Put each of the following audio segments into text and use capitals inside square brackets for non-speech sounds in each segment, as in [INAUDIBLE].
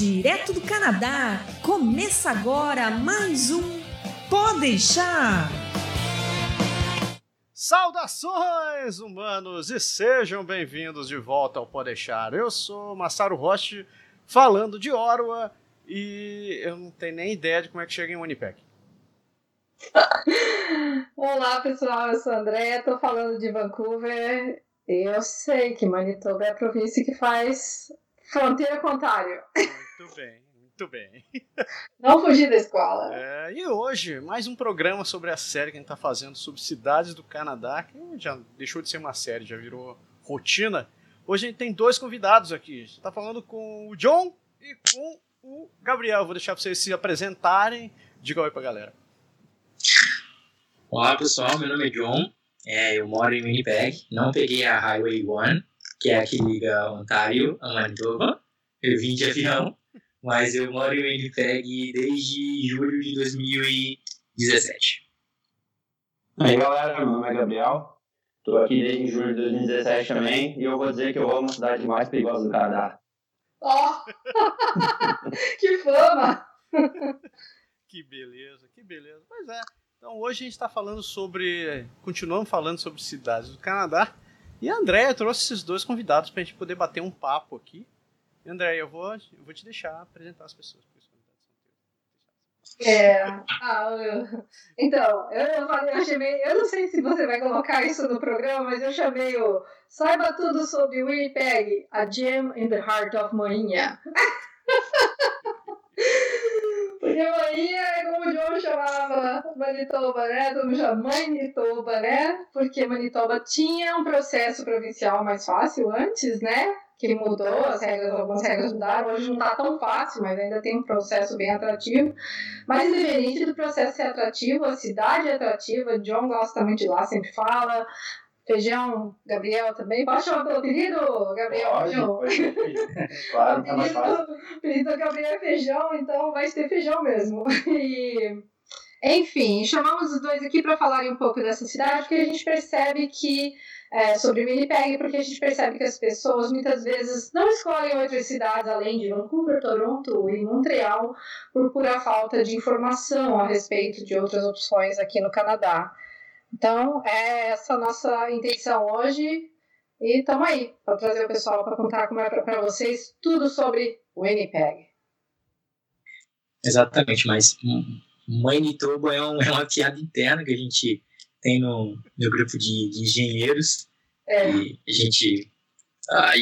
direto do Canadá. Começa agora mais um Pode deixar. Saudações, humanos, e sejam bem-vindos de volta ao Pode deixar. Eu sou Massaro Roche, falando de Orwa, e eu não tenho nem ideia de como é que chega em Winnipeg. [LAUGHS] Olá, pessoal, eu sou a André, estou falando de Vancouver. Eu sei que Manitoba é a província que faz fronteira com Ontário. Muito bem, muito bem. Não fugir da escola. É, e hoje, mais um programa sobre a série que a gente está fazendo sobre cidades do Canadá, que já deixou de ser uma série, já virou rotina. Hoje a gente tem dois convidados aqui. A gente está falando com o John e com o Gabriel. Vou deixar para vocês se apresentarem. Diga oi para a galera. Olá pessoal, meu nome é John, é, eu moro em Winnipeg, não peguei a Highway 1, que é a que liga Ontário a Manitoba, eu vim de avião, mas eu moro em Winnipeg desde julho de 2017. Aí galera, meu nome é Gabriel, estou aqui desde julho de 2017 também, e eu vou dizer que eu amo a cidade mais perigosa do Canadá. Ó! Oh! [LAUGHS] que fama! que beleza, que beleza. Pois é. Então hoje a gente está falando sobre. Continuamos falando sobre cidades do Canadá. E a Andréia trouxe esses dois convidados para a gente poder bater um papo aqui. Andréia, eu vou, eu vou te deixar apresentar as pessoas. É, ah, eu, então, eu, eu chamei, eu não sei se você vai colocar isso no programa, mas eu chamei o Saiba Tudo sobre Winnipeg, a Gem in the Heart of Moinha. [LAUGHS] Porque Bahia chamava Manitoba, né? Todo mundo Manitoba, né? Porque Manitoba tinha um processo provincial mais fácil antes, né? Que mudou, as regras, algumas regras mudaram. Hoje não está tão fácil, mas ainda tem um processo bem atrativo. Mas independente do processo ser atrativo, a cidade é atrativa. John gosta muito de lá, sempre fala. Feijão, Gabriel também. Pode chamar pelo apelido, Gabriel? Pode, Feijão. pode [LAUGHS] claro, tá mais fácil. O apelido do Gabriel é Feijão, então vai ser feijão mesmo. [LAUGHS] E, enfim, chamamos os dois aqui para falarem um pouco dessa cidade, porque a gente percebe que, é, sobre Winnipeg, porque a gente percebe que as pessoas muitas vezes não escolhem outras cidades além de Vancouver, Toronto e Montreal por pura falta de informação a respeito de outras opções aqui no Canadá. Então, é essa nossa intenção hoje. E estamos aí para trazer o pessoal para contar como é para vocês tudo sobre o Winnipeg. Exatamente, mas Manitoba é, um, [LAUGHS] é uma piada interna que a gente tem no, no grupo de, de engenheiros. É. E a gente ah,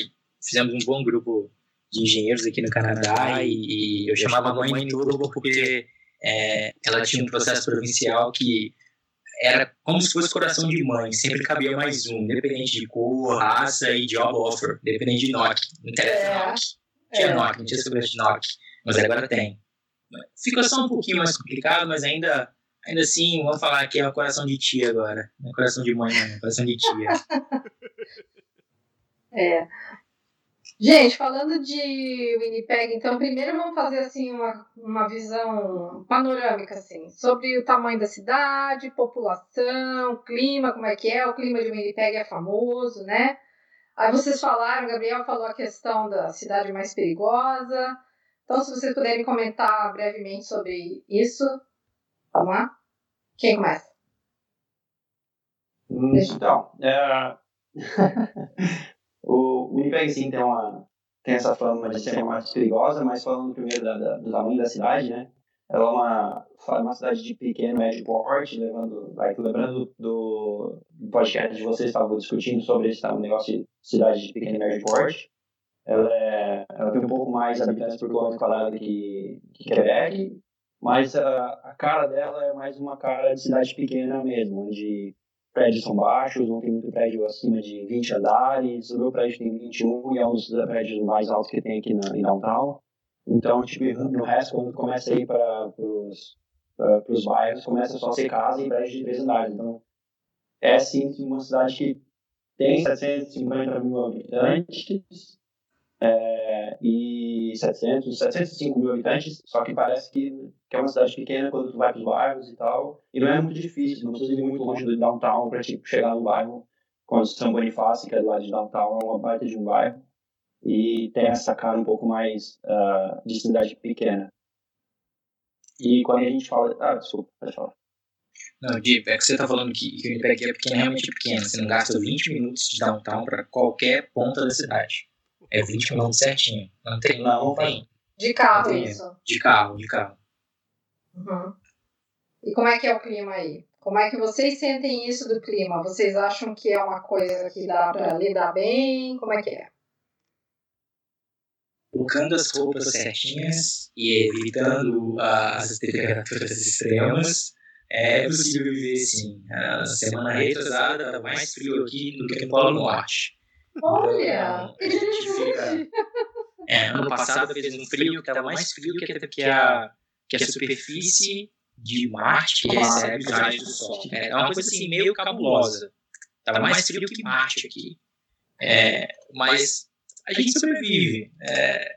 fizemos um bom grupo de engenheiros aqui no Canadá e, e eu chamava Manitoba porque é, ela tinha um processo provincial que era como se fosse coração de mãe, sempre cabia mais um, independente de cor, raça e job offer, independente de NOC. Não interessa É. NOC. Tinha É. NOC, não tinha segurança de NOC, mas agora tem. Fica só um pouquinho mais complicado, mas ainda, ainda assim, vamos falar que é o coração de tia agora. Não é coração de mãe, não, é coração de tia. [LAUGHS] É. Gente, falando de Winnipeg, então primeiro vamos fazer assim uma, uma visão panorâmica assim, sobre o tamanho da cidade, população, clima, como é que é, o clima de Winnipeg é famoso, né? Aí vocês falaram, o Gabriel falou a questão da cidade mais perigosa. Então, se vocês puderem comentar brevemente sobre isso, vamos lá? Quem começa? Então, é... [LAUGHS] o Winnipeg, sim, tem, uma, tem essa fama de ser uma perigosa, mas falando primeiro da, da- do tamanho da cidade, né? Ela é uma, uma cidade de pequeno, médio porte, levando, vai, lembrando do, do podcast de vocês estavam discutindo sobre esse tal negócio de cidade de pequeno e médio porte. Ela, é, ela tem um pouco mais habitantes por quilômetro quadrado que, que Quebec, mas a, a cara dela é mais uma cara de cidade pequena mesmo, onde prédios são baixos, não tem muito prédio acima de 20 andares, o meu prédio tem 21 e é um dos prédios mais altos que tem aqui na, em downtown. Então, tipo, no resto, quando começa a ir para os bairros, começa só a ser casa e prédios de três andares. Então, é sim uma cidade que tem 750 mil habitantes, é, e 700, 705 mil habitantes, só que parece que, que é uma cidade pequena quando tu vai para os bairros e tal, e não é muito difícil, não precisa ir muito longe do downtown para tipo, chegar no bairro, como São Bonifácio, que é do lado de downtown, é uma parte de um bairro, e tem essa cara um pouco mais uh, de cidade pequena. E quando a gente fala. Ah, desculpa, pode falar. Não, Diego, é que você está falando que, que o Winnipeg é pequeno, realmente pequeno. Você não gasta 20 minutos de downtown para qualquer ponta da cidade. É 20 minutos certinho. Não tem. Não, não tem. De carro, isso. De carro, de carro. Uhum. E como é que é o clima aí? Como é que vocês sentem isso do clima? Vocês acham que é uma coisa que dá para lidar bem? Como é que é? colocando as roupas certinhas e evitando as temperaturas extremas, é possível viver sim. A semana retrasada estava mais frio aqui do que no Polo Norte. Olha! A gente fica... É, ano passado fez um frio que estava mais frio que, que, a, que a superfície de Marte que recebe os raios do Sol. É uma coisa assim meio cabulosa. Estava mais frio que Marte aqui. É, mas a gente sobrevive. É,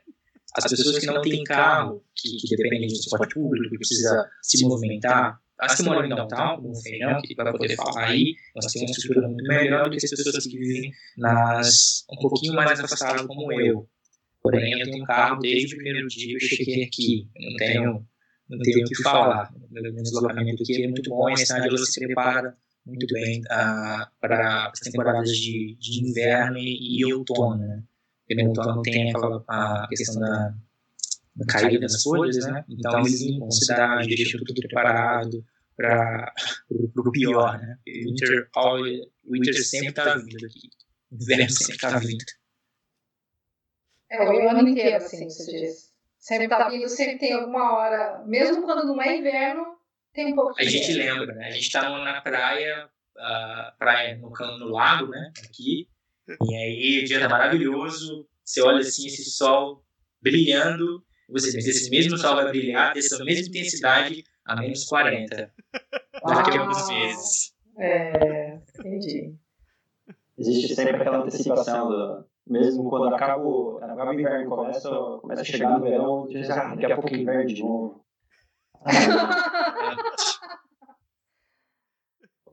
as pessoas que não têm carro, que, que dependem de transporte público, que precisa se movimentar, as que moram em downtown, como o Feijão, que vai poder falar aí, nós temos uma estrutura muito melhor do que as pessoas que vivem nas um pouquinho mais afastadas como eu. Porém, eu tenho um carro desde o primeiro dia que eu cheguei aqui. Não tenho, não tenho o que falar. Meu deslocamento aqui é muito bom e a cidade ela se prepara muito bem uh, para as temporadas de, de inverno e, e outono. Né? porque no outono tem aquela a questão da caída das folhas, né? Então eles limpam a cidade, deixam tudo preparado para [LAUGHS] o pior, né? Winter, all, winter sempre está vindo aqui, inverno sempre está vindo. É, o ano inteiro, assim, você diz. Sempre está vindo, sempre tem alguma hora, mesmo quando não é inverno, tem um pouco de A gente lembra, né? A gente está na praia, uh, praia no, no lago, né? Aqui, e aí o dia tá maravilhoso, você olha assim esse sol brilhando, você pensa, esse mesmo sol vai brilhar dessa mesma intensidade a menos 40 [LAUGHS] daqui a alguns meses. É, entendi. Existe sempre aquela antecipação do, mesmo quando acaba o, acaba o inverno começa, começa a chegar no verão, diz, ah, daqui a pouco inverno de novo. [LAUGHS]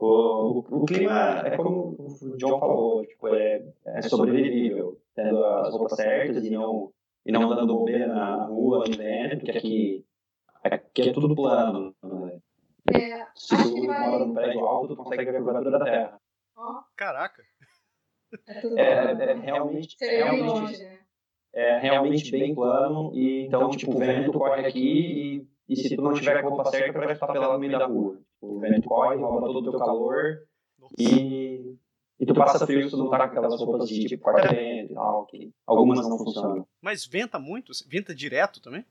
O, o, clima é como o John falou, tipo, é, é sobrevivível, tendo as roupas certas e não, e não dando bobeira na rua, no vento, porque aqui, aqui é tudo plano. Né? É, Se tu mora num prédio alto, tu consegue ver a curvatura da Terra. Caraca! É, é, é realmente, é realmente, né? é realmente bem plano, e então, tipo, o vento corre aqui e e se tu não tiver a roupa certa, tu vai estar pelado no meio da rua. O vento corre, rouba todo o teu calor e, e tu passa frio se tu não tá com aquelas roupas de tipo quarta-vento e tal, que algumas não funcionam. Mas venta muito? Venta direto também?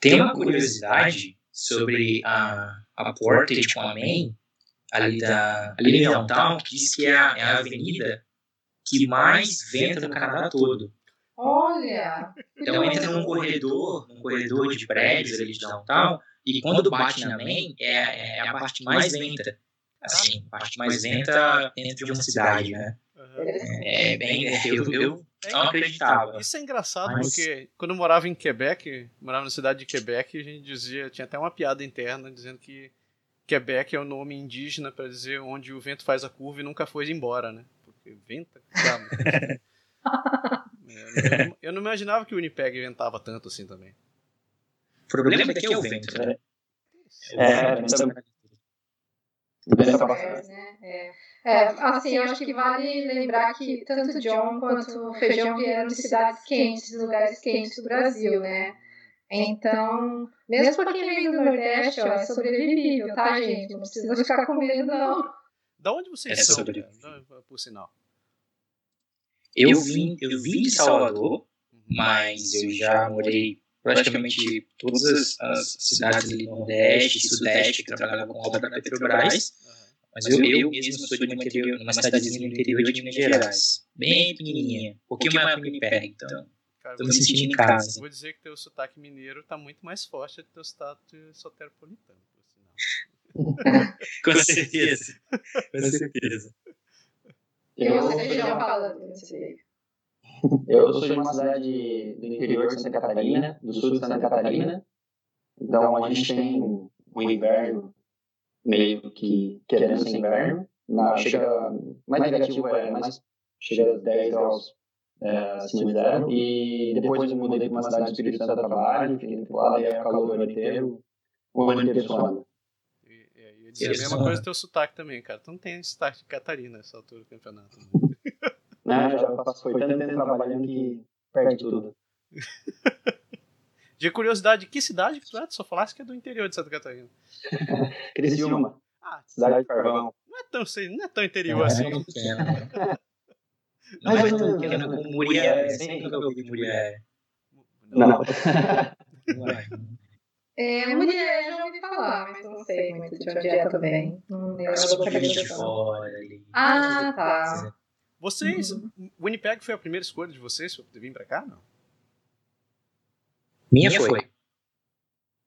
Tem uma curiosidade sobre a, a Portage com a Main, ali, da, ali em downtown, que diz que é a, é a avenida que mais venta no Canadá todo. Olha! Então entra num corredor, num corredor de prédios ali de downtown, e quando bate na main, é, é a parte mais lenta. Assim, a parte mais lenta dentro de uma cidade, né? É, é bem. Eu, eu não acreditava. Isso é engraçado mas... porque quando eu morava em Quebec, morava na cidade de Quebec, a gente dizia, tinha até uma piada interna dizendo que Quebec é o nome indígena para dizer onde o vento faz a curva e nunca foi embora, né? Porque venta, sabe? [LAUGHS] É, eu, não imaginava que o Winnipeg inventava tanto assim também. O problema daqui é o vento, né? É, é, é, é, assim, eu acho que vale lembrar que tanto John quanto o Feijão vieram de cidades quentes, lugares quentes do Brasil, né? Então, mesmo para quem vem do Nordeste, ó, é sobrevivível, tá, gente? Não precisa ficar com medo, não. Da onde vocês é são, por sinal? Eu vim, eu vim de Salvador, mas eu já morei praticamente todas as, as cidades ali no Nordeste e Sudeste que trabalhavam com obra da Petrobras. Mas eu, eu mesmo sou de uma, interior, uma cidadezinha no interior de Minas Gerais. Bem pequenininha. Um pouquinho maior que Winnipeg, então. Estou me sentindo em casa. Vou dizer que teu sotaque mineiro está muito mais forte do que teu sotaque soteropolitano, por sinal. [LAUGHS] com certeza. Com certeza. Eu, você já fala desse Eu sou de uma cidade do interior de Santa Catarina, do sul de Santa Catarina. Então a gente tem o inverno meio que querendo ser inverno. Na, chega, mais negativo é mais chega a 10 graus é, acima de zero. E depois eu mudei para uma cidade do Espírito Santo a trabalho, fiquei lá, daí é calor o ano inteiro, o ano inteiro suando. E, e, e a mesma coisa do teu sotaque também, cara. Tu não tem sotaque de Catarina nessa altura do campeonato. Né? Já foi tanto tempo trabalhando que perde tudo. [LAUGHS] De curiosidade, que cidade que tu é? Tu só falasse que é do interior de Santa Catarina. [LAUGHS] Criciúma. Ah, cidade de Carvão. Não é tão, não é tão interior é, assim. É não [LAUGHS] é tão pequena como Murié. Sempre nunca ouvi Murié. Não. É, Murié já ouvi falar, mas não sei muito de onde é também. Não lembro de fora ali. Ah, tá. Vocês, uhum. Winnipeg foi a primeira escolha de vocês para vir para cá, não? Minha foi.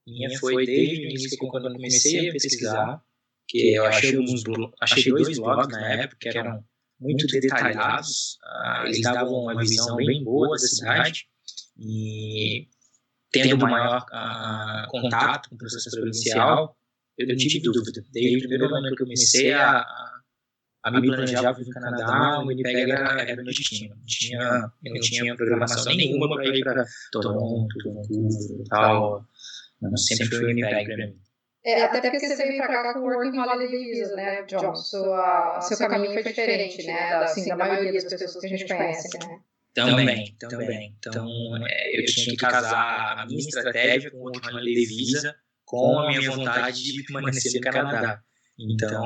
Minha foi desde o início, quando eu comecei a pesquisar, que eu achei, alguns, achei dois blogs na época que eram muito detalhados, uh, eles davam uma visão bem boa da cidade, e tendo maior uh, contato com o processo provincial, eu não tive dúvida. Desde o primeiro momento que eu comecei a, a me planejar para o Canadá, o Winnipeg era, era meu destino. Não tinha, eu não tinha programação nenhuma para ir para Toronto, Vancouver e tal. Não, sempre foi o Winnipeg para mim. É, até porque você veio para cá com o Working Holiday Visa, né, John? Sua, seu caminho foi diferente, né, da, assim, da maioria das pessoas que a gente conhece, né? Também, também. Então, é, eu tinha que casar a minha estratégia com o Working Holiday Visa com a minha vontade de permanecer no Canadá. Então,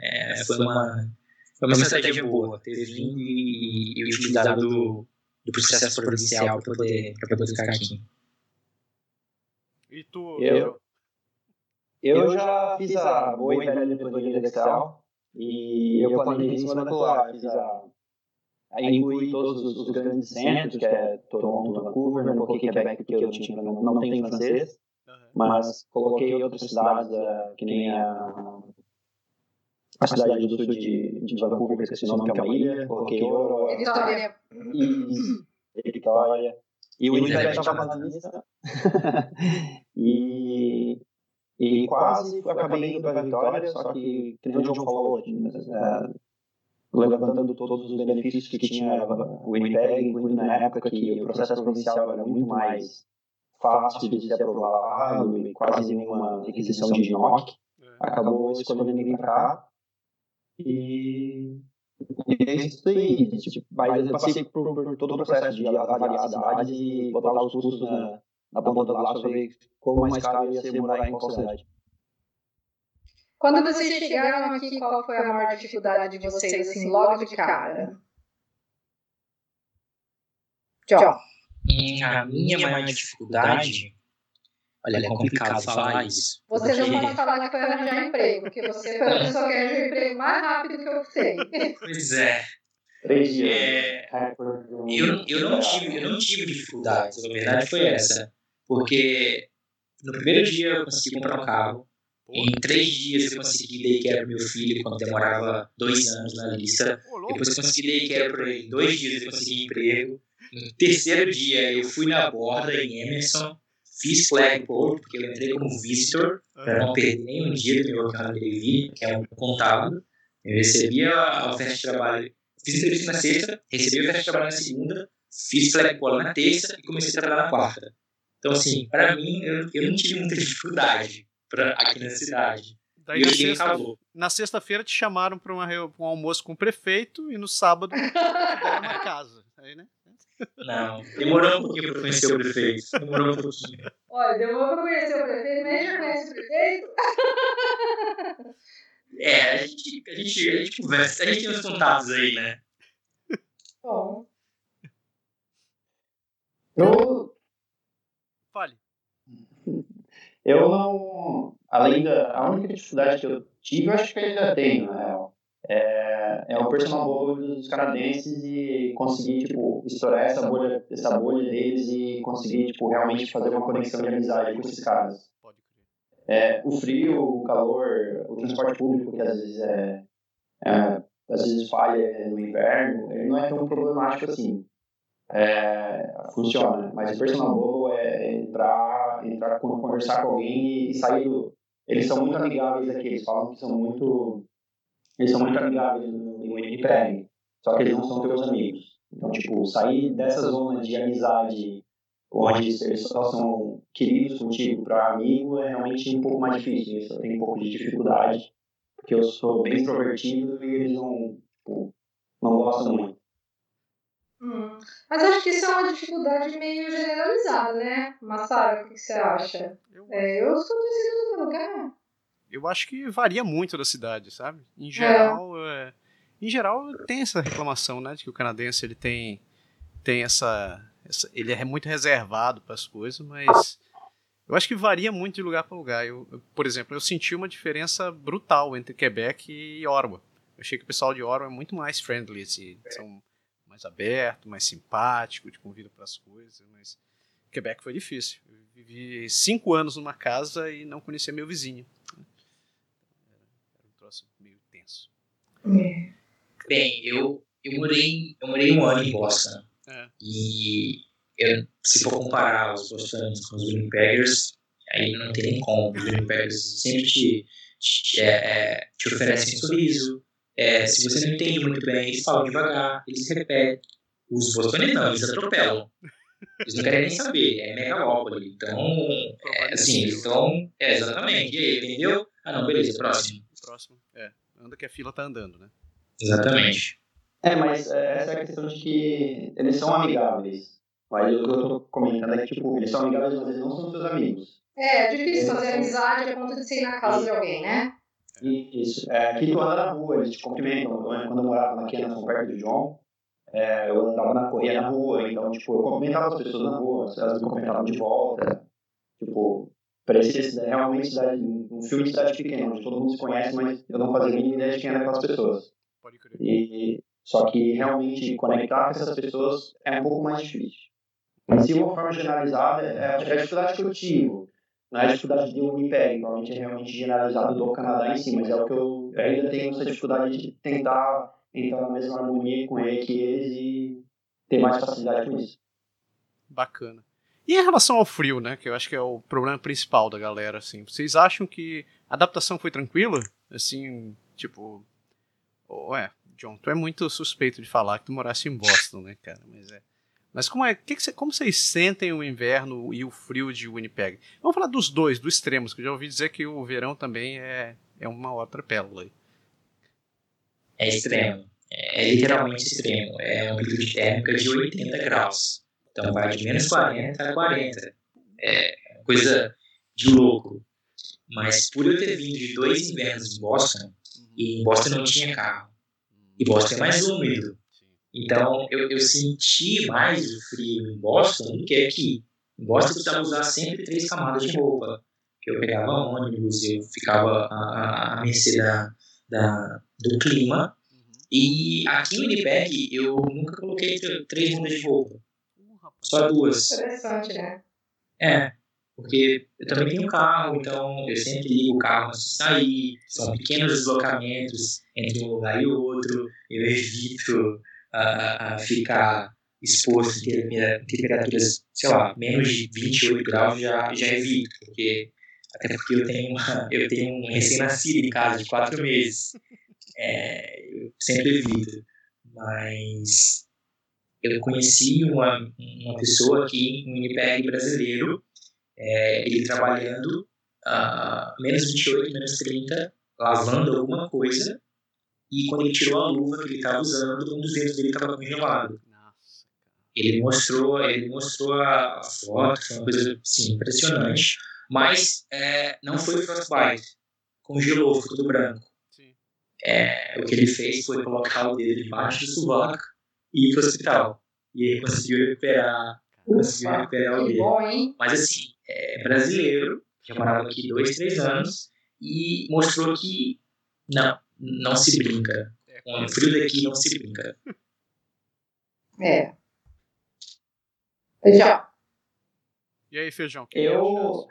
é, foi, uma, foi uma estratégia boa ter vindo e, e utilizado do, do processo provincial para poder, poder ficar aqui. E tu, eu, eu já fiz a boa e velha metodologia de Excel e eu planejei em cima da Fiz a, aí incluí todos os, os, grandes centros, que é Toronto, Vancouver, não coloquei Quebec porque eu tinha, não, não tenho francês, mas coloquei outras cidades, uh, que nem a, a cidade do sul de, de Vancouver, que é o nome, que é uma ilha, coloquei Ouro, Vitória. E, Vitória. E o Winnipeg estava na lista. e e quase acabei indo para a vitória, só que, que nem o João falou, é, levantando todos os benefícios que tinha o Winnipeg, incluindo na época que o processo provincial era muito mais fácil de ser aprovado e quase nenhuma requisição de NOC, é. acabou escolhendo vir para cá. E, e é isso aí. Tipo, mas eu passei por, por, todo o processo de avaliar a cidade e botar os custos na, na ponta do lápis para ver como mais caro ia ser morar em qual cidade. Quando vocês chegaram aqui, qual foi a maior dificuldade de vocês, assim, logo de cara? John. A minha maior dificuldade. Olha, é complicado falar isso. Você porque... não pode falar que foi arranjar emprego, porque você [LAUGHS] foi a pessoa que arranjou emprego mais rápido que eu sei. Pois é. Três dias. É, eu, eu, não tive, eu não tive dificuldades, a verdade foi essa. Porque no primeiro dia eu consegui comprar um carro. Em três dias eu consegui daycare pro meu filho quando demorava dois anos na lista. Depois eu consegui daycare para ele. Em dois dias eu consegui emprego. No terceiro dia eu fui na borda em Emerson. Fiz flagpole, porque eu entrei como visitor, para não perder nenhum dia do meu canal de TV, que é um contábil. Eu recebi a oferta de trabalho. Fiz entrevista na sexta, recebi a oferta de trabalho na segunda, fiz flagpole na terça e comecei a trabalhar na quarta. Então, assim, para mim, eu, eu não tive muita dificuldade pra, aqui na cidade. Daí na, sexta, na sexta-feira te chamaram para um almoço com o prefeito e no sábado [LAUGHS] deram uma casa. Aí, né? Não, [LAUGHS] demorou um pouquinho para conhecer o prefeito. Demorou um pouquinho. Olha, demorou para conhecer o prefeito, mas já conhece o prefeito? [LAUGHS] É, a gente, a gente, a gente conversa, a gente tem uns contatos aí, né? Bom. Eu, Fale. Eu não. Além da. A única dificuldade que eu tive, eu acho que ainda tenho, na real. É, é o personal ball dos canadenses e conseguir, tipo, estourar essa bolha, essa bolha deles e conseguir, tipo, realmente fazer uma conexão de amizade com esses caras. É, o frio, o calor, o transporte público, que às vezes é, é às vezes falha no inverno, ele não é tão problemático assim é, funciona. Mas o personal ball é entrar, entrar, conversar com alguém e sair do. Eles são muito amigáveis aqui, eles falam que são muito. Eles são muito amigáveis no Winnipeg, só que eles não são teus amigos. Então, tipo, sair dessa zona de amizade onde eles só são queridos contigo para amigo é realmente um pouco mais difícil. Isso eu tenho um pouco de dificuldade, porque eu sou bem extrovertido e eles não, tipo, não gostam muito. Hum. Mas acho que isso é uma dificuldade meio generalizada, né? Massara, o que você acha? Eu, é, eu sou do do lugar. Eu acho que varia muito da cidade, sabe? Em geral, é. É, em geral tem essa reclamação, né, de que o canadense ele tem tem essa, essa ele é muito reservado para as coisas, mas eu acho que varia muito de lugar para lugar. Eu, eu, por exemplo, eu senti uma diferença brutal entre Quebec e Ottawa. Eu achei que o pessoal de Ottawa é muito mais friendly, assim, são mais aberto, mais simpático, te convida para as coisas, mas Quebec foi difícil. Eu vivi cinco anos numa casa e não conhecia meu vizinho. Troço meio tenso. É. Bem, eu, eu, morei, eu morei um ano em Boston. É. E eu, se for comparar os bostonianos com os Winnipeggers, aí não tem nem como. Os Winnipeggers sempre te, te, é, te oferecem um sorriso, é, se você não entende muito bem, eles falam devagar, eles repetem. Os bostonianos não, eles atropelam. Eles não querem nem saber, é megalópole. Então, é, assim, eles estão. É, exatamente. E aí, entendeu? Ah, não, beleza, próximo. Próximo, é. Anda que a fila tá andando, né? Exatamente. É, mas é, essa é a questão de que eles são amigáveis. Mas o que eu tô comentando é que, tipo, eles são amigáveis, mas eles não são seus amigos. É, é difícil fazer amizade a ponto de ser ir na casa de alguém, né? Isso. É, aqui tu anda na rua, eles te cumprimentam. Quando eu morava na Kennerson, perto do John, é, eu andava na corria na rua, então, tipo, eu cumprimentava as pessoas na rua, elas me cumprimentavam de volta. Tipo, parecia realmente cidade, um filme de cidade pequena, onde todo mundo se conhece, mas eu não fazia nem ideia de quem eram aquelas pessoas. Pode crer. E, só que realmente conectar com essas pessoas é um pouco mais difícil. Mas, de uma forma generalizada, é a dificuldade que eu tive não é a dificuldade de Winnipeg, provavelmente é realmente generalizado do Canadá em si, mas é o que eu ainda tenho essa dificuldade de tentar entrar na mesma harmonia com ele que eles e ter mais facilidade com isso. Bacana. E em relação ao frio, né, que eu acho que é o problema principal da galera, assim, vocês acham que a adaptação foi tranquila? Assim, tipo, ué, John, tu é muito suspeito de falar que tu morasse em Boston, né, cara, mas é mas como é, que que cê, como vocês sentem o inverno e o frio de Winnipeg? Vamos falar dos dois, dos extremos, que eu já ouvi dizer que o verão também é, é uma outra pérola. Aí. É extremo. É, é literalmente extremo. É uma amplitude térmica de 80 graus. Então vai de menos 40 a 40. É coisa de louco. Mas por eu ter vindo de dois invernos em Boston, e em Boston não tinha carro, e Boston é mais úmido, então, eu, eu senti mais o frio em Boston do que aqui. Em Boston, eu precisava usar sempre três camadas de roupa. Eu pegava ônibus, eu ficava à, à mercê da, da, do clima. E aqui em Winnipeg, eu nunca coloquei três mudas de roupa. Só duas. Interessante, né? É, porque eu também tenho carro, então eu sempre ligo o carro antes de sair. São pequenos deslocamentos entre um lugar e outro. Eu evito a, a ficar exposto em temperaturas, sei lá, menos de 28 graus já, já evito, porque até porque eu tenho, uma, eu tenho um recém-nascido em casa de quatro meses. É, eu sempre evito. Mas eu conheci uma, uma pessoa aqui em Winnipeg brasileiro, é, ele trabalhando uh, menos 28, menos 30, lavando alguma coisa, e quando ele tirou a luva que ele estava usando, um dos dedos dele estava congelado. Ele mostrou, ele mostrou a foto, foi uma coisa assim, impressionante. Mas é, não foi frostbite, congelou, ficou tudo branco. É, o que ele fez foi colocar o dedo debaixo do sovaco e ir para o hospital. E ele conseguiu recuperar, conseguiu recuperar o dedo. Bom, Mas assim, é brasileiro, já morava aqui dois, três anos, e mostrou que não, não se brinca. Com o frio daqui não se brinca. É. Feijão. E aí, feijão? Eu.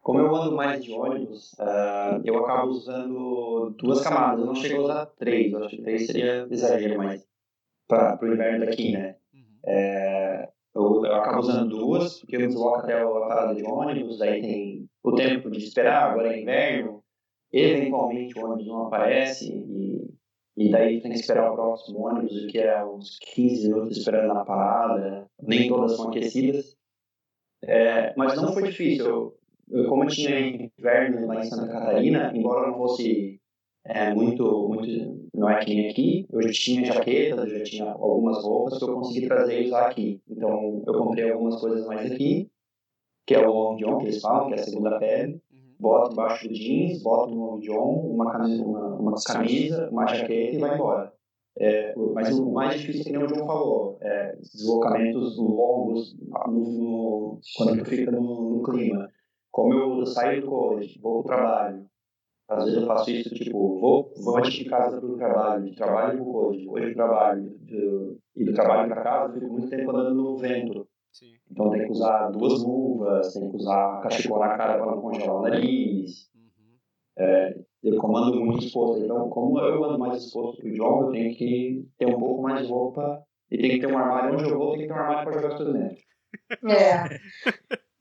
Como eu ando mais de ônibus, uh, eu acabo usando duas camadas. Eu não chego a usar três. Eu acho que três seria exagero, mas para o inverno daqui, né? Uhum. É, eu, eu, acabo usando duas, porque eu desloco até a parada de ônibus, aí tem o tempo de esperar, agora é inverno, eventualmente o ônibus não aparece e, E daí tem que esperar o próximo ônibus, o que é uns 15 minutos esperando na parada. Nem todas são aquecidas. É, mas não foi difícil. Eu, eu, como eu tinha inverno lá em Santa Catarina, embora não fosse é, muito, muito. Não é que nem aqui, eu já tinha jaquetas, eu já tinha algumas roupas que eu consegui trazer e usar aqui. Então eu comprei algumas coisas mais aqui, que é o long john que eles falam, que é a segunda pele. Uhum. Boto embaixo do jeans, boto no long john, uma camisa, uma, uma camisa, uma jaqueta e vai embora. É, mas o mais difícil, que nem o João falou, é deslocamentos longos no, no, quando tu fica no, no, clima. Como eu saio do college, vou para o trabalho, às vezes eu faço isso, tipo, vou, vou de casa para o trabalho, de trabalho para o college, college para o trabalho, de, e do trabalho para casa, fico muito tempo andando no vento. Sim. Então tem que usar duas luvas, tem que usar cachecol na cara para não congelar o nariz. Uhum. É, eu comando muito exposto. Então, como eu ando mais exposto que o John, eu tenho que ter um pouco mais de roupa e tem que ter um armário onde eu vou, tem que ter um armário para jogar as coisas dentro. É. [LAUGHS]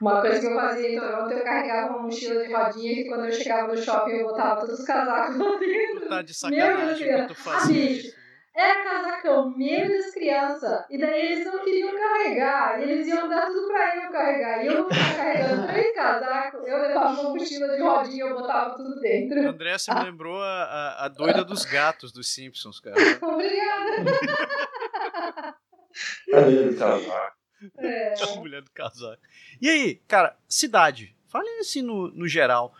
Uma coisa que eu fazia em Toronto, eu carregava uma mochila de rodinha que quando eu chegava no shopping eu botava todos os casacos lá dentro. Tá de sacanagem Meu Deus, que tu fazia bicho, era casacão meu das crianças. E daí eles não queriam carregar. E eles iam dar tudo pra eu carregar. E eu carregando [LAUGHS] três casacos. Eu levava uma mochila de rodinha e eu botava tudo dentro. André, você me lembrou a, a, a doida dos gatos dos Simpsons, cara. [LAUGHS] Obrigada. a mulher do casaco. É. [LAUGHS] A mulher do casaco. E aí, cara, cidade. Fale assim no, no geral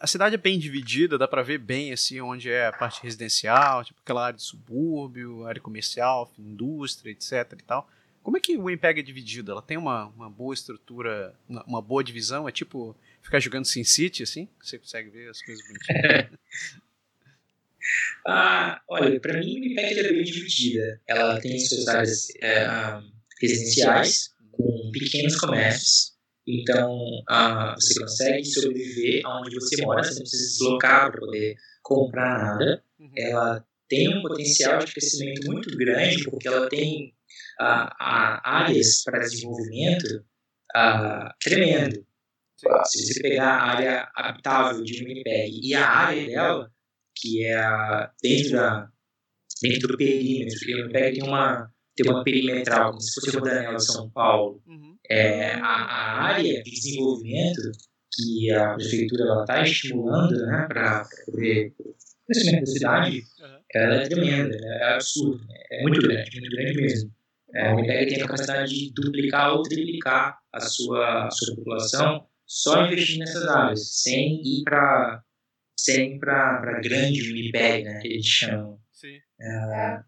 a cidade é bem dividida, dá para ver bem assim onde é a parte residencial, tipo aquela área de subúrbio, área comercial, indústria, etc e tal. Como é que o Winnipeg é dividido? Ela tem uma, uma boa estrutura, uma, uma boa divisão? É tipo ficar jogando Sin City, assim? Você consegue ver as coisas bonitinhas? [LAUGHS] ah, olha, para mim o Winnipeg é bem dividida. Ela tem suas áreas é, residenciais, com pequenos comércios, então, ah, você consegue sobreviver onde você mora, você não precisa se deslocar para poder comprar nada. Uhum. Ela tem um potencial de crescimento muito grande, porque ela tem ah, áreas para desenvolvimento ah, tremendo. Se você pegar a área habitável de Winnipeg e a área dela, que é dentro, da, dentro do perímetro, porque Winnipeg tem uma, tem uma perimetral, como se fosse Rodanela, São Paulo. Uhum é, a, a, área de desenvolvimento que a prefeitura está estimulando né, para poder o crescimento da cidade, ela é tremenda, é absurda, é muito grande, muito grande mesmo. É, o Winnipeg tem a capacidade de duplicar ou triplicar a sua, a sua população só investindo nessas áreas, sem ir para sem para grande Winnipeg, né, que eles chamam. Sim. É,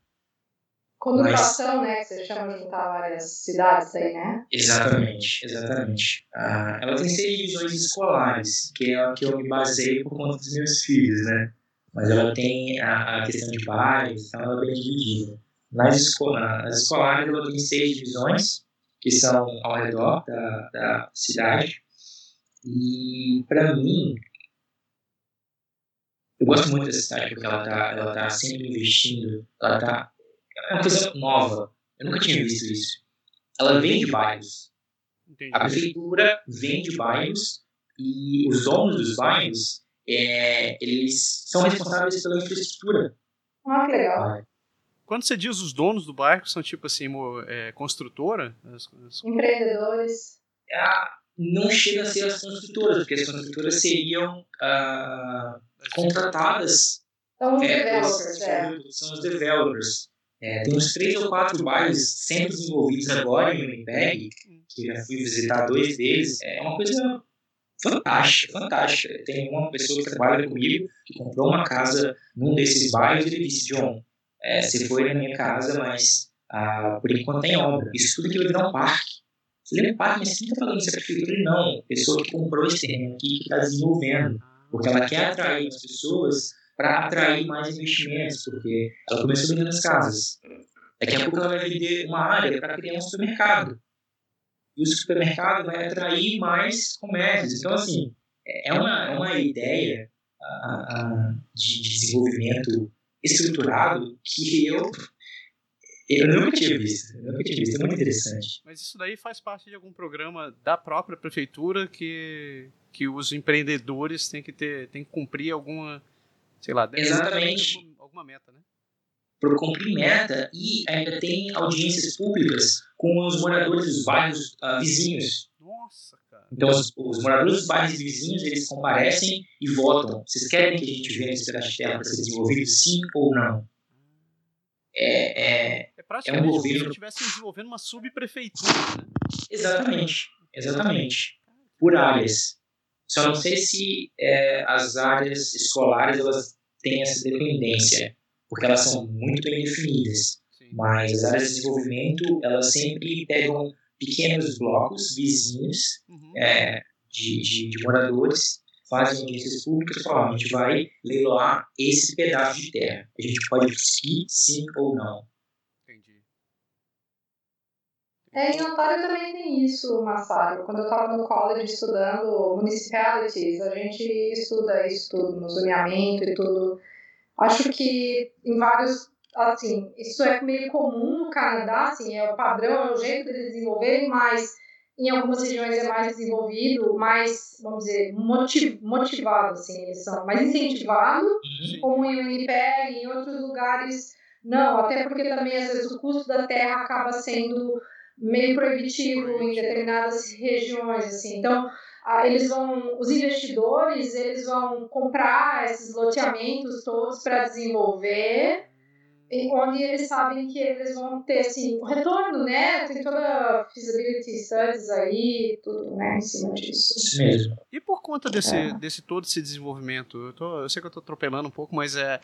Conurbação, né? Que você chama de juntar várias cidades aí, né? Exatamente, exatamente. Ah, ela tem seis divisões escolares, que é a que eu me baseio por conta dos meus filhos, né? Mas ela tem a, a questão de bairros, então ela é bem dividida. Nas, escola, nas escolares ela tem seis divisões, que são ao redor da, da cidade. E, para mim, eu gosto muito dessa cidade porque ela está ela tá sempre investindo, ela está é uma coisa nova. Eu nunca tinha visto isso. Ela vende bairros. Entendi. A prefeitura vende bairros e os donos dos bairros, é, eles são responsáveis pela infraestrutura. Ah, que legal. Quando você diz os donos do bairro, são tipo assim, é, construtora? As, as... Empreendedores. Ah, não chega a ser as construtoras, porque as construtoras seriam ah, contratadas. São os é, developers, é. São os developers. É, tem uns três ou quatro bairros sendo desenvolvidos agora em Winnipeg, que eu já fui visitar dois deles. É uma coisa fantástica, fantástica. Tem uma pessoa que trabalha comigo que comprou uma casa num desses bairros e ele disse, John, é, você foi na minha casa, mas ah, por enquanto tem obra. Isso tudo aqui vai virar um parque. Lembra parque, mas não está falando isso é prefeitura? Não, pessoa que comprou esse terreno aqui, que está desenvolvendo. Porque ela quer atrair as pessoas para atrair mais investimentos, porque ela começou vendendo as casas. Daqui a pouco ela vai vender uma área para criar um supermercado. E o supermercado vai atrair mais comércios. Então, assim, é uma, é uma ideia de, de desenvolvimento estruturado que eu eu nunca tinha visto, eu nunca tinha visto, é muito interessante. Mas isso daí faz parte de algum programa da própria prefeitura que, que os empreendedores têm que ter, têm que cumprir alguma sei lá, Exatamente. alguma, alguma meta, né? Para cumprir meta e ainda tem audiências públicas com os moradores dos bairros uh, vizinhos. Nossa, cara. Então, os, os, moradores dos bairros vizinhos, eles comparecem e votam. Vocês querem que a gente venha esse pedaço de terra para ser desenvolvido, sim ou não? É, é, é praticamente é um como se governo... estivesse desenvolvendo uma subprefeitura, né? Exatamente, exatamente. Por áreas. Só não sei se é, as áreas escolares elas têm essa dependência, porque elas são muito bem definidas. Sim. Mas as áreas de desenvolvimento, elas sempre pegam pequenos blocos vizinhos Uhum. é, de, de, de moradores, fazem audiências públicas e falam, a gente vai leiloar esse pedaço de terra. A gente pode conseguir sim ou não. É, em Ontário também tem isso, Massaro. Quando eu estava no college estudando municipalities, a gente estuda isso tudo, no zoneamento e tudo. Acho que em vários, assim, isso é meio comum no Canadá, assim, é o padrão, é o jeito deles desenvolverem, mas em algumas regiões é mais desenvolvido, mais, vamos dizer, motiv motivado, assim, eles são mais incentivados, como em Winnipeg, em outros lugares, não, até porque também às vezes o custo da terra acaba sendo meio proibitivo em determinadas regiões, assim. Então, ah, eles vão, os investidores, eles vão comprar esses loteamentos todos para desenvolver, onde eles sabem que eles vão ter, assim, o retorno, né? Tem toda a feasibility studies aí, tudo, né, em cima disso. Isso mesmo. E por conta desse, É. desse todo esse desenvolvimento, eu, tô- eu sei que eu tô atropelando um pouco, mas é.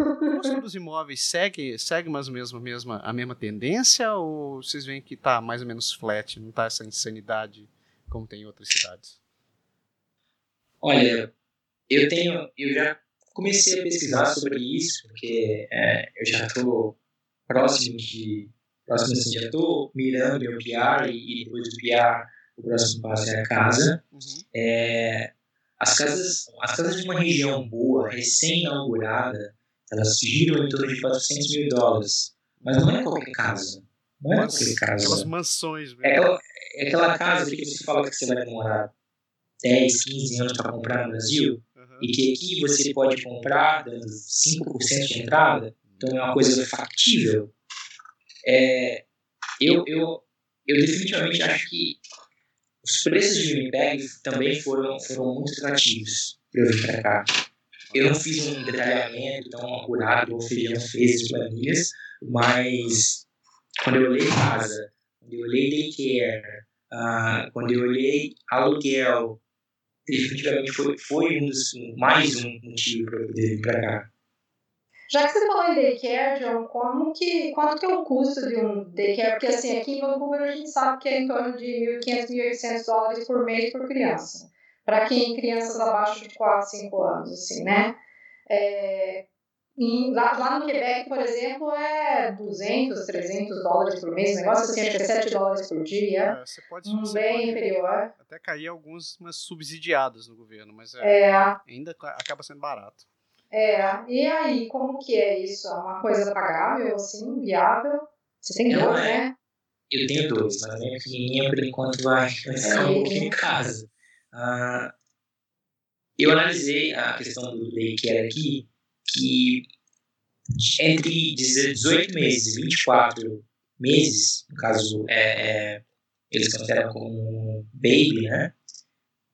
O custo dos imóveis segue, segue mais ou menos a mesma, a mesma tendência ou vocês veem que tá mais ou menos flat, não tá essa insanidade como tem em outras cidades? Olha, eu tenho, eu já comecei a pesquisar sobre isso, porque é, eu já estou próximo de, próximo assim, já estou mirando meu PR e, e depois do PR o próximo passo é a casa. Uhum. É, as casas, as casas de uma região boa, recém-inaugurada, elas giram em torno de 400 mil dólares, mas não é qualquer casa, não é qualquer casa. Aquelas mansões É aquela, é aquela casa que você fala que você vai demorar 10, 15 anos para comprar no Brasil. E que aqui você pode comprar dando 5% de entrada, então é uma coisa factível. É, eu, eu, eu definitivamente acho que os preços de Winnipeg também foram, foram muito atrativos para eu vir para cá. Eu não fiz um detalhamento tão apurado como o Feijão fez as planilhas, mas quando eu olhei casa, quando eu olhei daycare, ah, quando eu olhei aluguel, definitivamente foi, foi um dos, mais um motivo para poder vir para cá. Já que você falou em daycare, John, como que, quanto que é o custo de um daycare? Porque assim, aqui em Vancouver a gente sabe que é em torno de 1.500, 1.800 dólares por mês por criança. Para quem crianças abaixo de 4, 5 anos, assim, né? É, em- lá, lá no Quebec, por exemplo, é 200, 300 dólares por mês, um negócio assim, acho que é 7 dólares por dia, É, você pode, um você bem pode inferior. até cair algumas umas subsidiadas no governo, mas é, É, ainda ca- acaba sendo barato. é. E aí, como que é isso? É uma coisa pagável, assim, viável? Você tem dois, é. né? Eu tenho dois, mas minha pequenininha por enquanto vai, [LAUGHS] vai ficar um pouquinho em casa. Ah, eu analisei a questão do daycare aqui, que entre 18 meses e 24 meses, no caso, é, é, eles consideram como baby, né?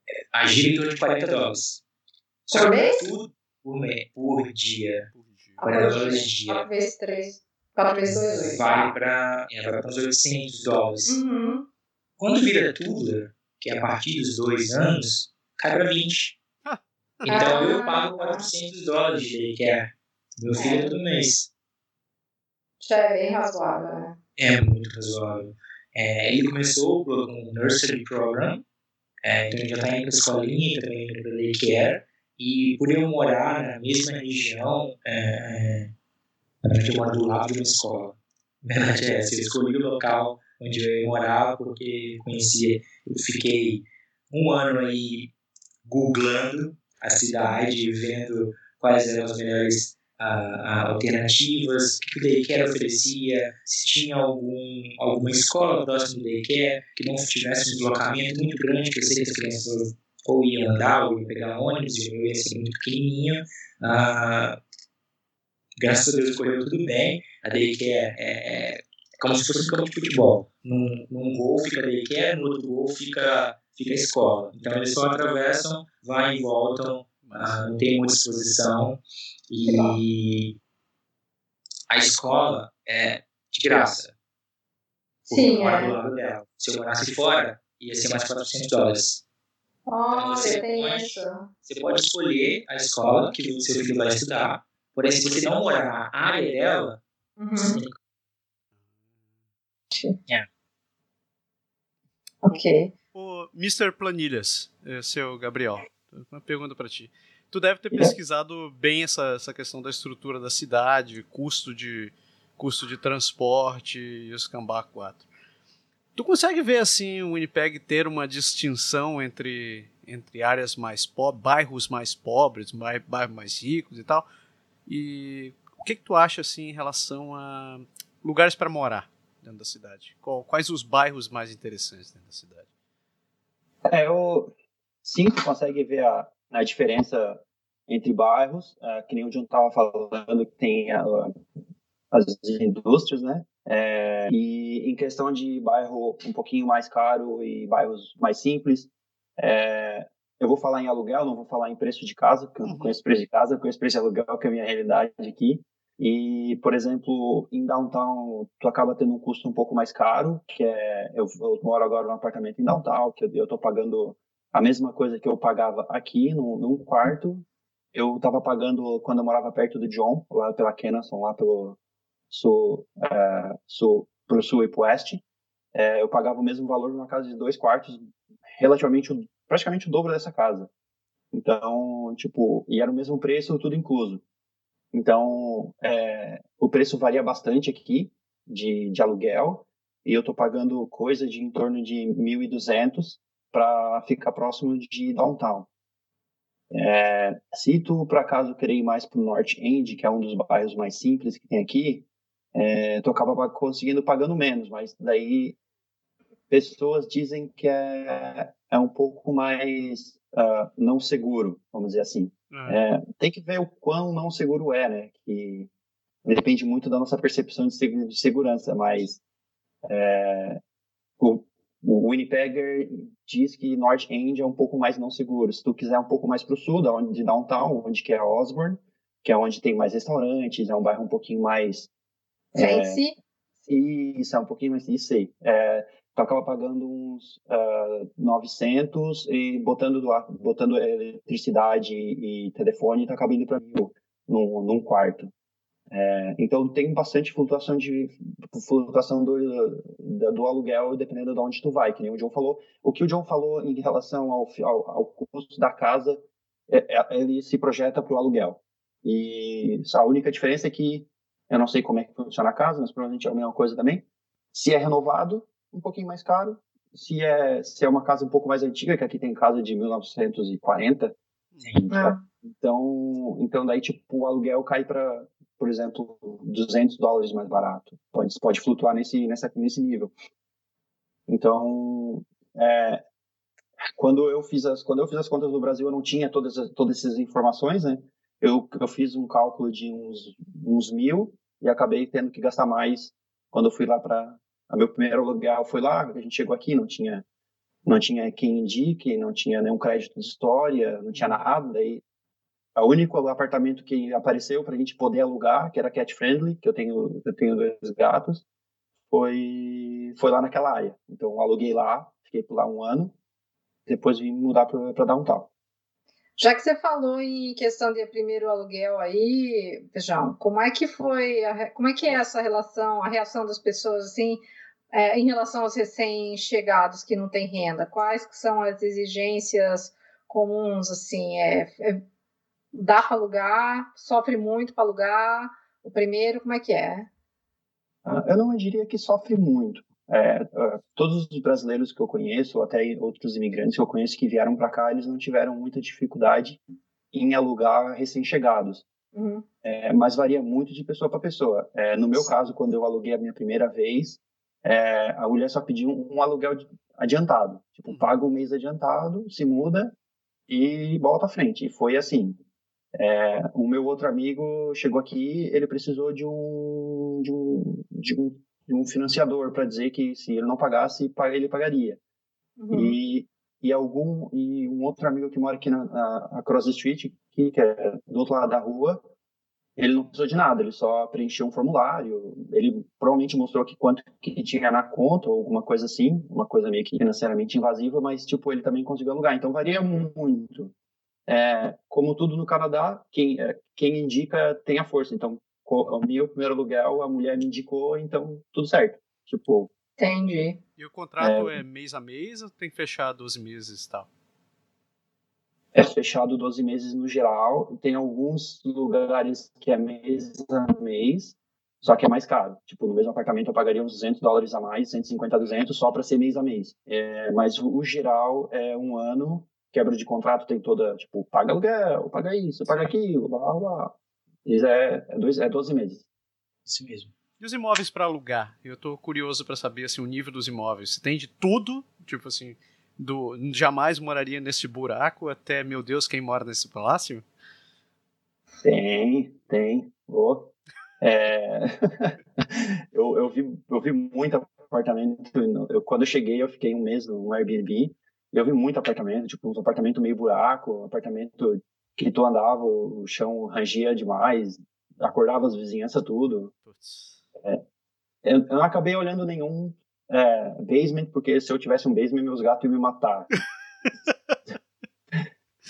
É, Agir em torno de 40 dólares. Só Por mês? tudo por, me, por dia. Por dia. 40 dólares de dia. 4 vezes 3. 4 vezes 2, 8. Vai para é, uns 800 dólares. Uhum. Quando vira tudo, que é a partir dos dois anos, cai para 20. Então Ah. eu pago 400 dólares de daycare. Meu filho é todo mês. Já é bem razoável, né? É muito razoável. É, ele começou com um nursery program, é, então ele já está indo para escolinha, também indo para daycare. E por eu morar na mesma região, é, na verdade eu moro do lado de uma escola. A verdade é essa, eu escolhi o local onde eu ia morar porque conhecia, eu fiquei um ano aí googlando a cidade, vendo quais eram as melhores ah, alternativas, o que o daycare oferecia, se tinha algum, alguma escola próxima do daycare que não tivesse um deslocamento muito grande, que eu sei que as crianças ou ia andar, ou ia pegar ônibus, e o meu ia ser muito pequenininho. Ah, graças a Deus correu tudo bem. A daycare é, é como se fosse um campo de futebol. Num, num gol fica daycare, no outro gol fica, fica a escola. Então eles só atravessam, vai e voltam, ah, não tem muita exposição. E a escola é de graça. Sim, eu moro é. do lado dela. Se eu morasse fora, ia ser mais 400 dólares. Olha, você tem pode- isso. Você pode escolher a escola que o seu filho vai estudar, porém, se você não morar na área dela, Uhum. você tem que É. Ok. Mr. Planilhas, é, seu Gabriel, uma pergunta para ti. Tu deve ter pesquisado bem essa, essa questão da estrutura da cidade, custo de custo de transporte e os cambá 4. Tu consegue ver assim o Winnipeg ter uma distinção entre entre áreas mais pobres, bairros mais pobres, bai- bairros mais ricos e tal? E o que que tu acha assim em relação a lugares para morar dentro da cidade? Qual- quais os bairros mais interessantes dentro da cidade? É, eu, sim, consegue ver a, a diferença entre bairros, é, que nem o John estava falando, que tem a- as indústrias, né? É, e em questão de bairro um pouquinho mais caro e bairros mais simples, é, eu vou falar em aluguel, não vou falar em preço de casa, porque eu não Uhum. conheço preço de casa, eu conheço preço de aluguel, que é a minha realidade aqui. E, por exemplo, em downtown, tu acaba tendo um custo um pouco mais caro, que é eu, eu moro agora num apartamento em downtown, que eu, eu tô pagando a mesma coisa que eu pagava aqui num, num quarto. Eu estava pagando quando eu morava perto do John, lá pela Kenneson, lá pelo sul, é, sul pro sul e pro oeste. É, eu pagava o mesmo valor numa casa de dois quartos, relativamente praticamente o dobro dessa casa. Então, tipo, e era o mesmo preço, tudo incluso. Então, é, o preço varia bastante aqui de, de aluguel e eu tô pagando coisa de em torno de 1.200 para ficar próximo de downtown. É, se tu, por acaso, querer ir mais pro North End, que é um dos bairros mais simples que tem aqui, é, tu acaba conseguindo pagando menos, mas daí pessoas dizem que é, é um pouco mais ah, não seguro, vamos dizer assim. É, tem que ver o quão não seguro é, né? Que depende muito da nossa percepção de, segu- de segurança, mas é, o, o Winnipegger diz que North End é um pouco mais não seguro. Se tu quiser um pouco mais para o sul, da onde de downtown, onde que é Osborne, que é onde tem mais restaurantes, é um bairro um pouquinho mais Fancy. isso, é um pouquinho mais isso aí. É, tu acaba pagando uns ah, 900 e botando, do ar- botando eletricidade e, telefone, tu acaba indo para mil num, num quarto. É, então tem bastante flutuação de flutuação do, do, aluguel dependendo de onde tu vai, que nem o John falou. O que o John falou em relação ao, ao, ao custo da casa, é- é- ele se projeta para o aluguel. E a única diferença é que eu não sei como é que funciona a casa, mas provavelmente é a mesma coisa também. Se é renovado, um pouquinho mais caro. Se é, se é uma casa um pouco mais antiga, que aqui tem casa de 1940, Ah, então, então daí tipo o aluguel cai para, por exemplo, 200 dólares mais barato. Pode pode flutuar nesse nessa nesse nível. Então, é, quando eu fiz as quando eu fiz as contas do Brasil, eu não tinha todas as- todas essas informações, né? Eu eu fiz um cálculo de uns uns mil e acabei tendo que gastar mais quando eu fui lá para meu primeiro aluguel foi lá, a gente chegou aqui, não tinha não tinha quem indique, não tinha nenhum crédito de história, não tinha nada. Daí, o único apartamento que apareceu para a gente poder alugar, que era cat friendly, que eu tenho eu tenho dois gatos, foi foi lá naquela área. Então, aluguei lá, fiquei por lá um ano, depois vim mudar para downtown. Já que você falou em questão de primeiro aluguel aí, Feijão, como é que foi, a como é que é essa relação, a reação das pessoas assim, é, em relação aos recém-chegados que não têm renda? Quais que são as exigências comuns, assim, é, é- dá para alugar, sofre muito para alugar, o primeiro, como é que é? Ah, Eu não diria que sofre muito. É, ah, todos os brasileiros que eu conheço, ou até outros imigrantes que eu conheço que vieram para cá, eles não tiveram muita dificuldade em alugar recém-chegados. Uhum. É, mas varia muito de pessoa para pessoa. É, no meu caso, quando eu aluguei a minha primeira vez, é, a mulher só pediu um, aluguel adiantado. Tipo, paga um mês adiantado, se muda e bola para frente. E foi assim. É, o meu outro amigo chegou aqui, ele precisou de um, de um, de um, de um financiador para dizer que se ele não pagasse, ele pagaria. Uhum. E, e algum e um outro amigo que mora aqui na, na Across the Street, que, que é do outro lado da rua, ele não precisou de nada, ele só preencheu um formulário, ele provavelmente mostrou que quanto que tinha na conta ou alguma coisa assim, uma coisa meio que financeiramente invasiva, mas tipo ele também conseguiu alugar, então varia muito. É, como tudo no Canadá, quem é, quem indica tem a força, então o meu primeiro aluguel a mulher me indicou, então tudo certo. Tipo, entendi. E o contrato é, é mês a mês ou tem que fechar 12 meses e tal? É fechado 12 meses no geral. Tem alguns lugares que é mês a mês, só que é mais caro. Tipo, no mesmo apartamento eu pagaria uns 200 dólares a mais, 150, 200, só para ser mês a mês. É, mas o, geral é um ano, quebra de contrato tem toda, tipo, paga aluguel, paga isso, paga aquilo, blá, blá. Isso é, é, dois, é 12 meses. Isso mesmo. E os imóveis para alugar? Eu estou curioso para saber assim, o nível dos imóveis. Você tem de tudo? Tipo assim, do jamais moraria nesse buraco até, meu Deus, quem mora nesse palácio? Tem, tem. Oh. É... [LAUGHS] eu, eu, vi, eu vi muito apartamento. Eu, quando eu cheguei, eu fiquei um mês no Airbnb. E eu vi muito apartamento, tipo, uns apartamentos meio buraco, um apartamento que tu andava, o chão rangia demais, acordava as vizinhanças, tudo. É, eu, eu não acabei olhando nenhum é, basement, porque se eu tivesse um basement, meus gatos iam me matar. [LAUGHS]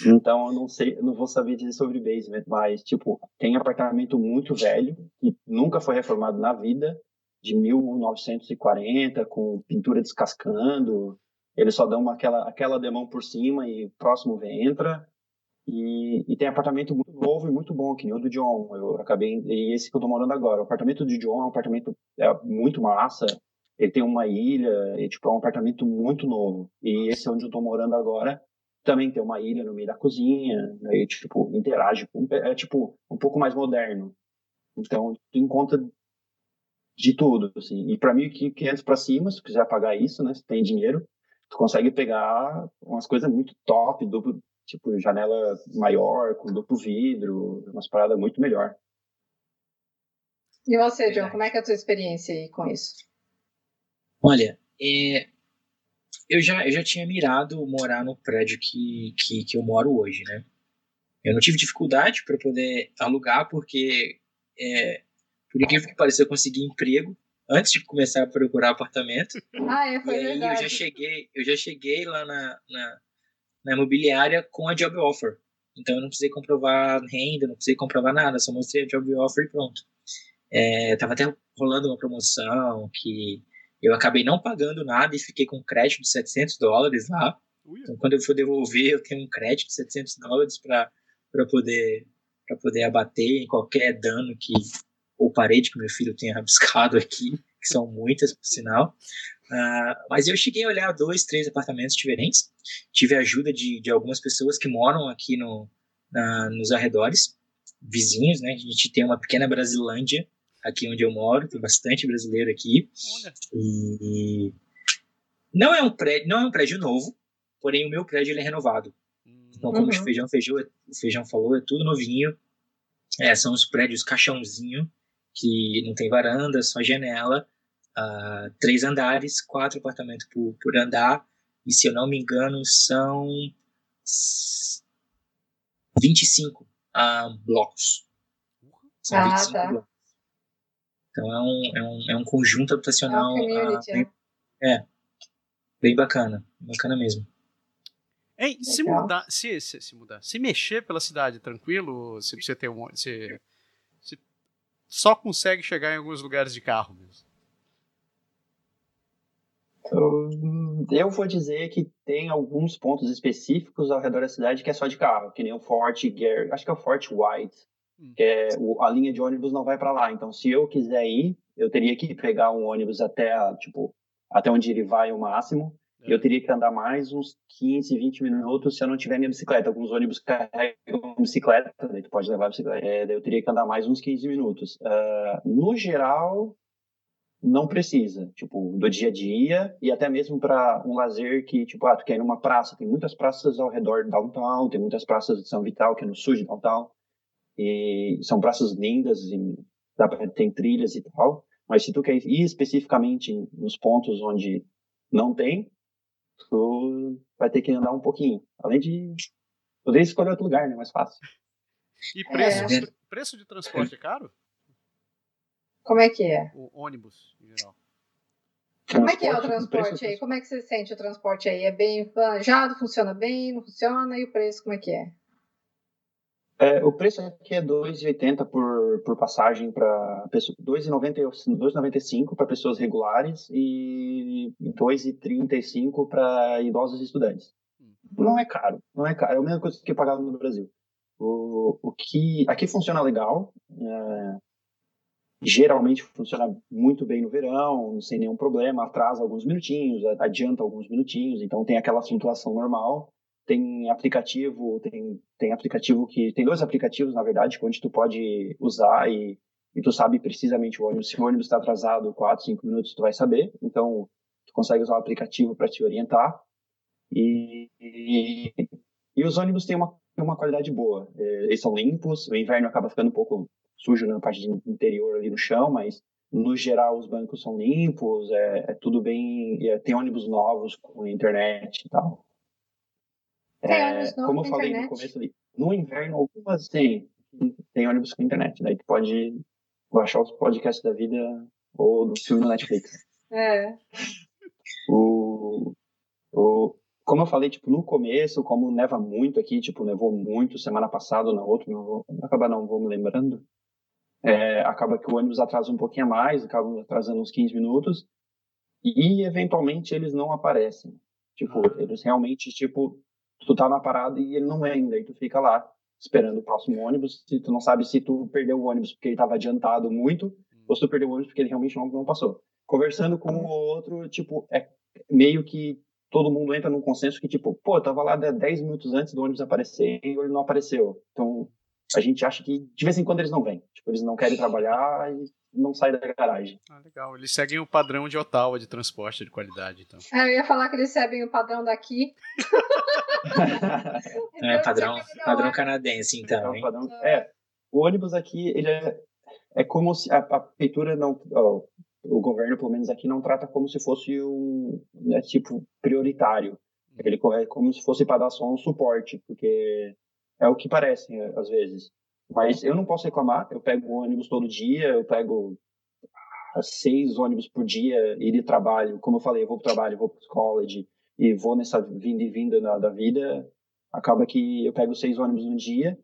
então eu não sei, não vou saber dizer sobre basement, mas tipo, tem apartamento muito velho que nunca foi reformado na vida, de 1940, com pintura descascando. Eles só dão uma, aquela, aquela demão por cima e o próximo entra. E, e, tem apartamento muito novo e muito bom, que nem o do John. Eu acabei. E esse que eu tô morando agora. O apartamento do John é um apartamento é, muito massa. Ele tem uma ilha, e, tipo, é um apartamento muito novo. E esse é onde eu tô morando agora também tem uma ilha no meio da cozinha, aí, tipo, interage com... É, tipo, um pouco mais moderno. Então, tu encontra de tudo, assim. E para mim, 500 para cima, se tu quiser pagar isso, né, se tem dinheiro, tu consegue pegar umas coisas muito top, duplo, tipo, janela maior, com duplo vidro, umas paradas muito melhor. E você, John, como é que é a tua experiência aí com isso? Olha, é, eu, já, eu já tinha mirado morar no prédio que, que, que eu moro hoje, né? Eu não tive dificuldade para poder alugar, porque, é, por incrível que pareça, eu consegui emprego antes de começar a procurar apartamento. [LAUGHS] Ah, é, foi e aí verdade. eu já cheguei, eu já cheguei lá na, na, na imobiliária com a job offer. Então eu não precisei comprovar renda, não precisei comprovar nada, só mostrei a job offer e pronto. É, tava até rolando uma promoção que eu acabei não pagando nada e fiquei com um crédito de 700 dólares lá. Então, quando eu for devolver, eu tenho um crédito de 700 dólares para poder, poder abater em qualquer dano que ou parede que meu filho tenha [LAUGHS] rabiscado aqui, que são muitas, por sinal. Uh, mas eu cheguei a olhar dois, três apartamentos diferentes. Tive a ajuda de, de algumas pessoas que moram aqui no, na, nos arredores, vizinhos, né? A gente tem uma pequena Brasilândia aqui onde eu moro, tem bastante brasileiro aqui. Olha. E não é um prédio, não é um prédio novo, porém o meu prédio ele é renovado. Então, como uhum. o feijão, feijão, o feijão falou, é tudo novinho. É, são os prédios caixãozinho, que não tem varanda, só janela. Uh, três andares, quatro apartamentos por, por andar. E se eu não me engano, são 25 uh, ah, blocos. São ah, 25 tá. blocos. Então é um, é um, é um conjunto habitacional. É, uh, bem, é, bem bacana. Bacana mesmo. Ei, se mudar, se, se, se, mudar, se mexer pela cidade tranquilo, se você ter um. Se, se só consegue chegar em alguns lugares de carro mesmo. Eu vou dizer que tem alguns pontos específicos ao redor da cidade que é só de carro, que nem o Fort Gary, acho que é o Fort White, é, o, a linha de ônibus não vai para lá. Então, se eu quiser ir, eu teria que pegar um ônibus até, tipo, até onde ele vai o máximo. É. Eu teria que andar mais uns 15, 20 minutos se eu não tiver minha bicicleta. Alguns ônibus carregam bicicleta, daí tu pode levar a bicicleta. É, eu teria que andar mais uns 15 minutos. Uh, no geral, não precisa, tipo, do dia a dia e até mesmo para um lazer que, tipo, ah, tu quer ir numa praça, tem muitas praças ao redor de downtown, tem muitas praças de São Vital, que é no sul de downtown, e são praças lindas e dá pra, tem trilhas e tal, mas se tu quer ir especificamente nos pontos onde não tem, tu vai ter que andar um pouquinho, além de poder escolher outro lugar, né, mais fácil. E preço, é. preço de transporte é caro? Como é que é? O ônibus, em geral. Como é que é o transporte aí? Como é que você sente o transporte aí? É bem planejado? Funciona bem? Não funciona? E o preço, como é que é? É, o preço aqui é 2,80 por, por passagem para pessoas, 2,95 para pessoas regulares e 2,35 para idosos e estudantes. Hum. Não é caro, não é caro. É a mesma coisa que eu pagava no Brasil. O, o que aqui funciona legal. É, geralmente funciona muito bem no verão, sem nenhum problema, atrasa alguns minutinhos, adianta alguns minutinhos, então tem aquela flutuação normal. Tem aplicativo, tem, tem aplicativo que. Tem dois aplicativos, na verdade, onde tu pode usar e, e tu sabe precisamente o ônibus. Se o ônibus está atrasado 4, 5 minutos, tu vai saber. Então, tu consegue usar o aplicativo para te orientar. E, e, e, os ônibus têm uma, uma qualidade boa. É, eles são limpos, o inverno acaba ficando um pouco sujo na parte interior ali no chão, mas no geral os bancos são limpos, é, é tudo bem, é, tem ônibus novos com internet e tal. É, como eu falei internet. no começo ali, no inverno algumas tem, tem ônibus com internet, daí tu pode baixar os podcasts da vida ou do filme no Netflix. [LAUGHS] É. O, o, como eu falei, tipo, no começo, como neva muito aqui, tipo, nevou muito semana passada ou na outra, não vou, acabar não vou me lembrando é, acaba que o ônibus atrasa um pouquinho a mais, acaba atrasando uns 15 minutos, e eventualmente eles não aparecem. Tipo, ah. eles realmente, tipo, tu tá na parada e ele não vem, daí tu fica lá esperando o próximo ônibus, e tu não sabe se tu perdeu o ônibus porque ele estava adiantado muito, hum. ou se tu perdeu o ônibus porque ele realmente não, não passou. Conversando com o outro, tipo, é meio que todo mundo entra num consenso que, tipo, pô, eu tava lá 10 minutos antes do ônibus aparecer e ele não apareceu. Então, a gente acha que de vez em quando eles não vêm. Tipo, eles não querem trabalhar e não saem da garagem. Ah, legal. Eles seguem o padrão de Ottawa de transporte de qualidade, então. É, eu ia falar que eles seguem o padrão daqui. [LAUGHS] é, padrão, padrão canadense, então. É, padrão, é, o ônibus aqui, ele é, é como se a, a prefeitura não. Ó, o governo, pelo menos aqui, não trata como se fosse um né, tipo prioritário. Ele é como se fosse para dar só um suporte, porque é o que parece, às vezes. Mas eu não posso reclamar. Eu pego ônibus todo dia, eu pego seis ônibus por dia, ir de trabalho. Como eu falei, eu vou para o trabalho, vou para o college e vou nessa vinda e vinda da, da vida. Acaba que eu pego seis ônibus no dia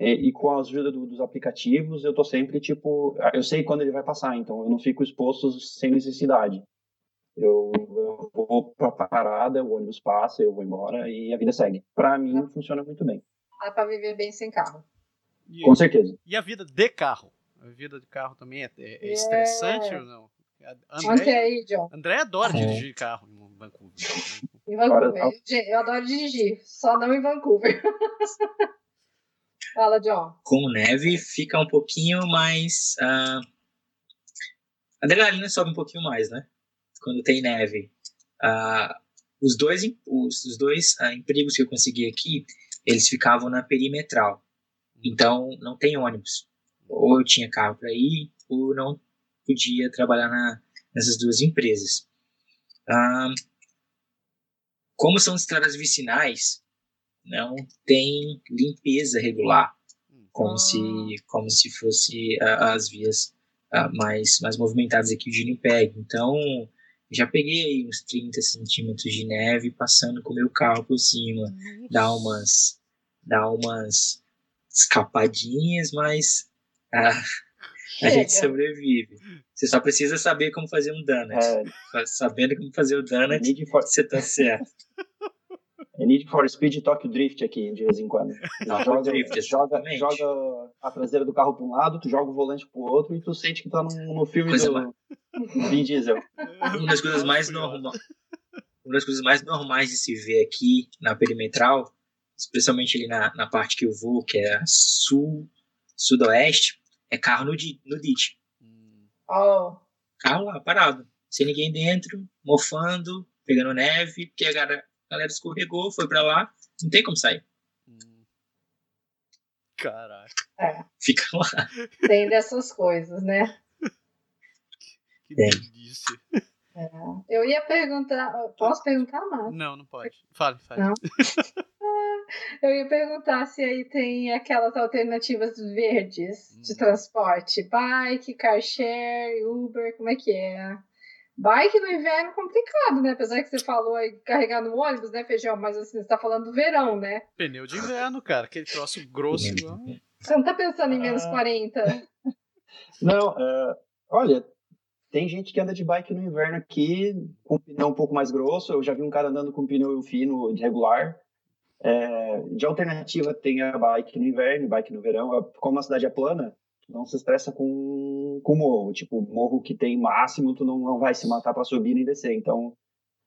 e, e com a ajuda do, dos aplicativos eu tô sempre tipo, eu sei quando ele vai passar, então eu não fico exposto sem necessidade. Eu, eu vou para parada, o ônibus passa, eu vou embora e a vida segue. Para mim funciona muito bem. Dá para viver bem sem carro. E, Com certeza. E a vida de carro? A vida de carro também é, é, é estressante ou não? André, aí, John. André adora é. dirigir carro em Vancouver. Em Vancouver. Eu adoro dirigir, só não em Vancouver. [LAUGHS] Fala, John. Com neve fica um pouquinho mais. Uh... A adrenalina sobe um pouquinho mais, né? Quando tem neve. Uh, os dois, os, os dois uh, empregos que eu consegui aqui, eles ficavam na perimetral. Então, não tem ônibus. Ou eu tinha carro para ir, ou não podia trabalhar na, nessas duas empresas. Ah, como são estradas vicinais, não tem limpeza regular, como, ah. se, como se fosse uh, as vias mais, mais movimentadas aqui de Winnipeg. Então, já peguei uns 30 centímetros de neve passando com o meu carro por cima, dá umas, dá umas escapadinhas, mas ah, a gente sobrevive. Você só precisa saber como fazer um donut. É. Sabendo como fazer o donut, for... você tá certo. É Need for Speed Tokyo Drift aqui, de vez em quando. joga, Drift, joga, joga a traseira do carro para um lado, tu joga o volante para o outro e tu sente que tá no, no filme Coisa do mais... Vin Diesel. [LAUGHS] Uma das coisas mais normais uma das coisas mais normais de se ver aqui na perimetral especialmente ali na, na parte que eu vou, que é sul, sudoeste, é carro no, no ditch. Oh. carro lá, parado. Sem ninguém dentro, mofando, pegando neve, porque a galera, a galera escorregou, foi pra lá, não tem como sair. Caraca, É, Fica lá. tem dessas coisas, né? que Tem. delícia. Eu ia perguntar, posso perguntar, Marcos? Não, não pode. Fale, fale. Não. [LAUGHS] [LAUGHS] Eu ia perguntar se aí tem aquelas alternativas verdes de Hum. transporte, bike, car share, Uber, como é que é? Bike no inverno é complicado, né? Apesar que você falou aí carregar no ônibus, né, Feijão? Mas assim, você tá falando do verão, né? Pneu de inverno, cara. Aquele troço grosso igual. Você não tá pensando em menos Ah. 40? [LAUGHS] Não, é, olha, tem gente que anda de bike no inverno aqui com pneu um pouco mais grosso. Eu já vi um cara andando com pneu fino de regular. É, de alternativa tem a bike no inverno, bike no verão. Como a cidade é plana, não se estressa com, com morro. Tipo, morro que tem máximo, tu não, não vai se matar para subir nem descer. Então,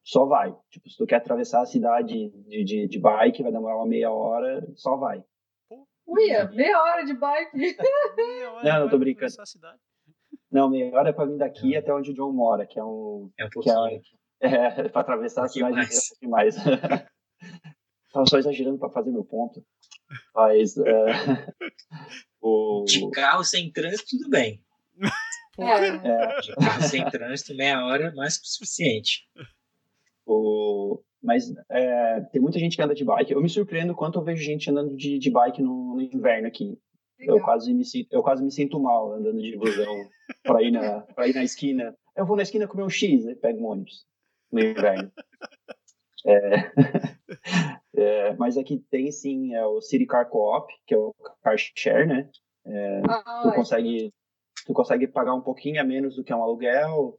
só vai. Tipo, se tu quer atravessar a cidade de, de, de bike, vai demorar uma meia hora, só vai. Uia, meia hora de bike. [LAUGHS] Meia hora Não, não tô brincando. atravessar a cidade. Não, meia hora é para vir daqui até onde o John mora, que é um, É um que é, [LAUGHS] é para atravessar a cidade mais. inteira demais. Tava só exagerando para fazer meu ponto. Mas é, [LAUGHS] o, De carro sem trânsito, tudo bem. É. é, De carro sem trânsito, meia hora, mais que o suficiente. o, mas é, tem muita gente que anda de bike. Eu me surpreendo quanto eu vejo gente andando de, de bike no, no inverno aqui. Eu quase me sinto, eu quase me sinto mal andando de busão para ir na ir na esquina. Eu vou na esquina comer um X, aí pego um ônibus no inverno. É, é, mas aqui tem sim é o City Car Co-op, que é o car share, né? Tu Ah, consegue tu consegue pagar um pouquinho a menos do que um aluguel.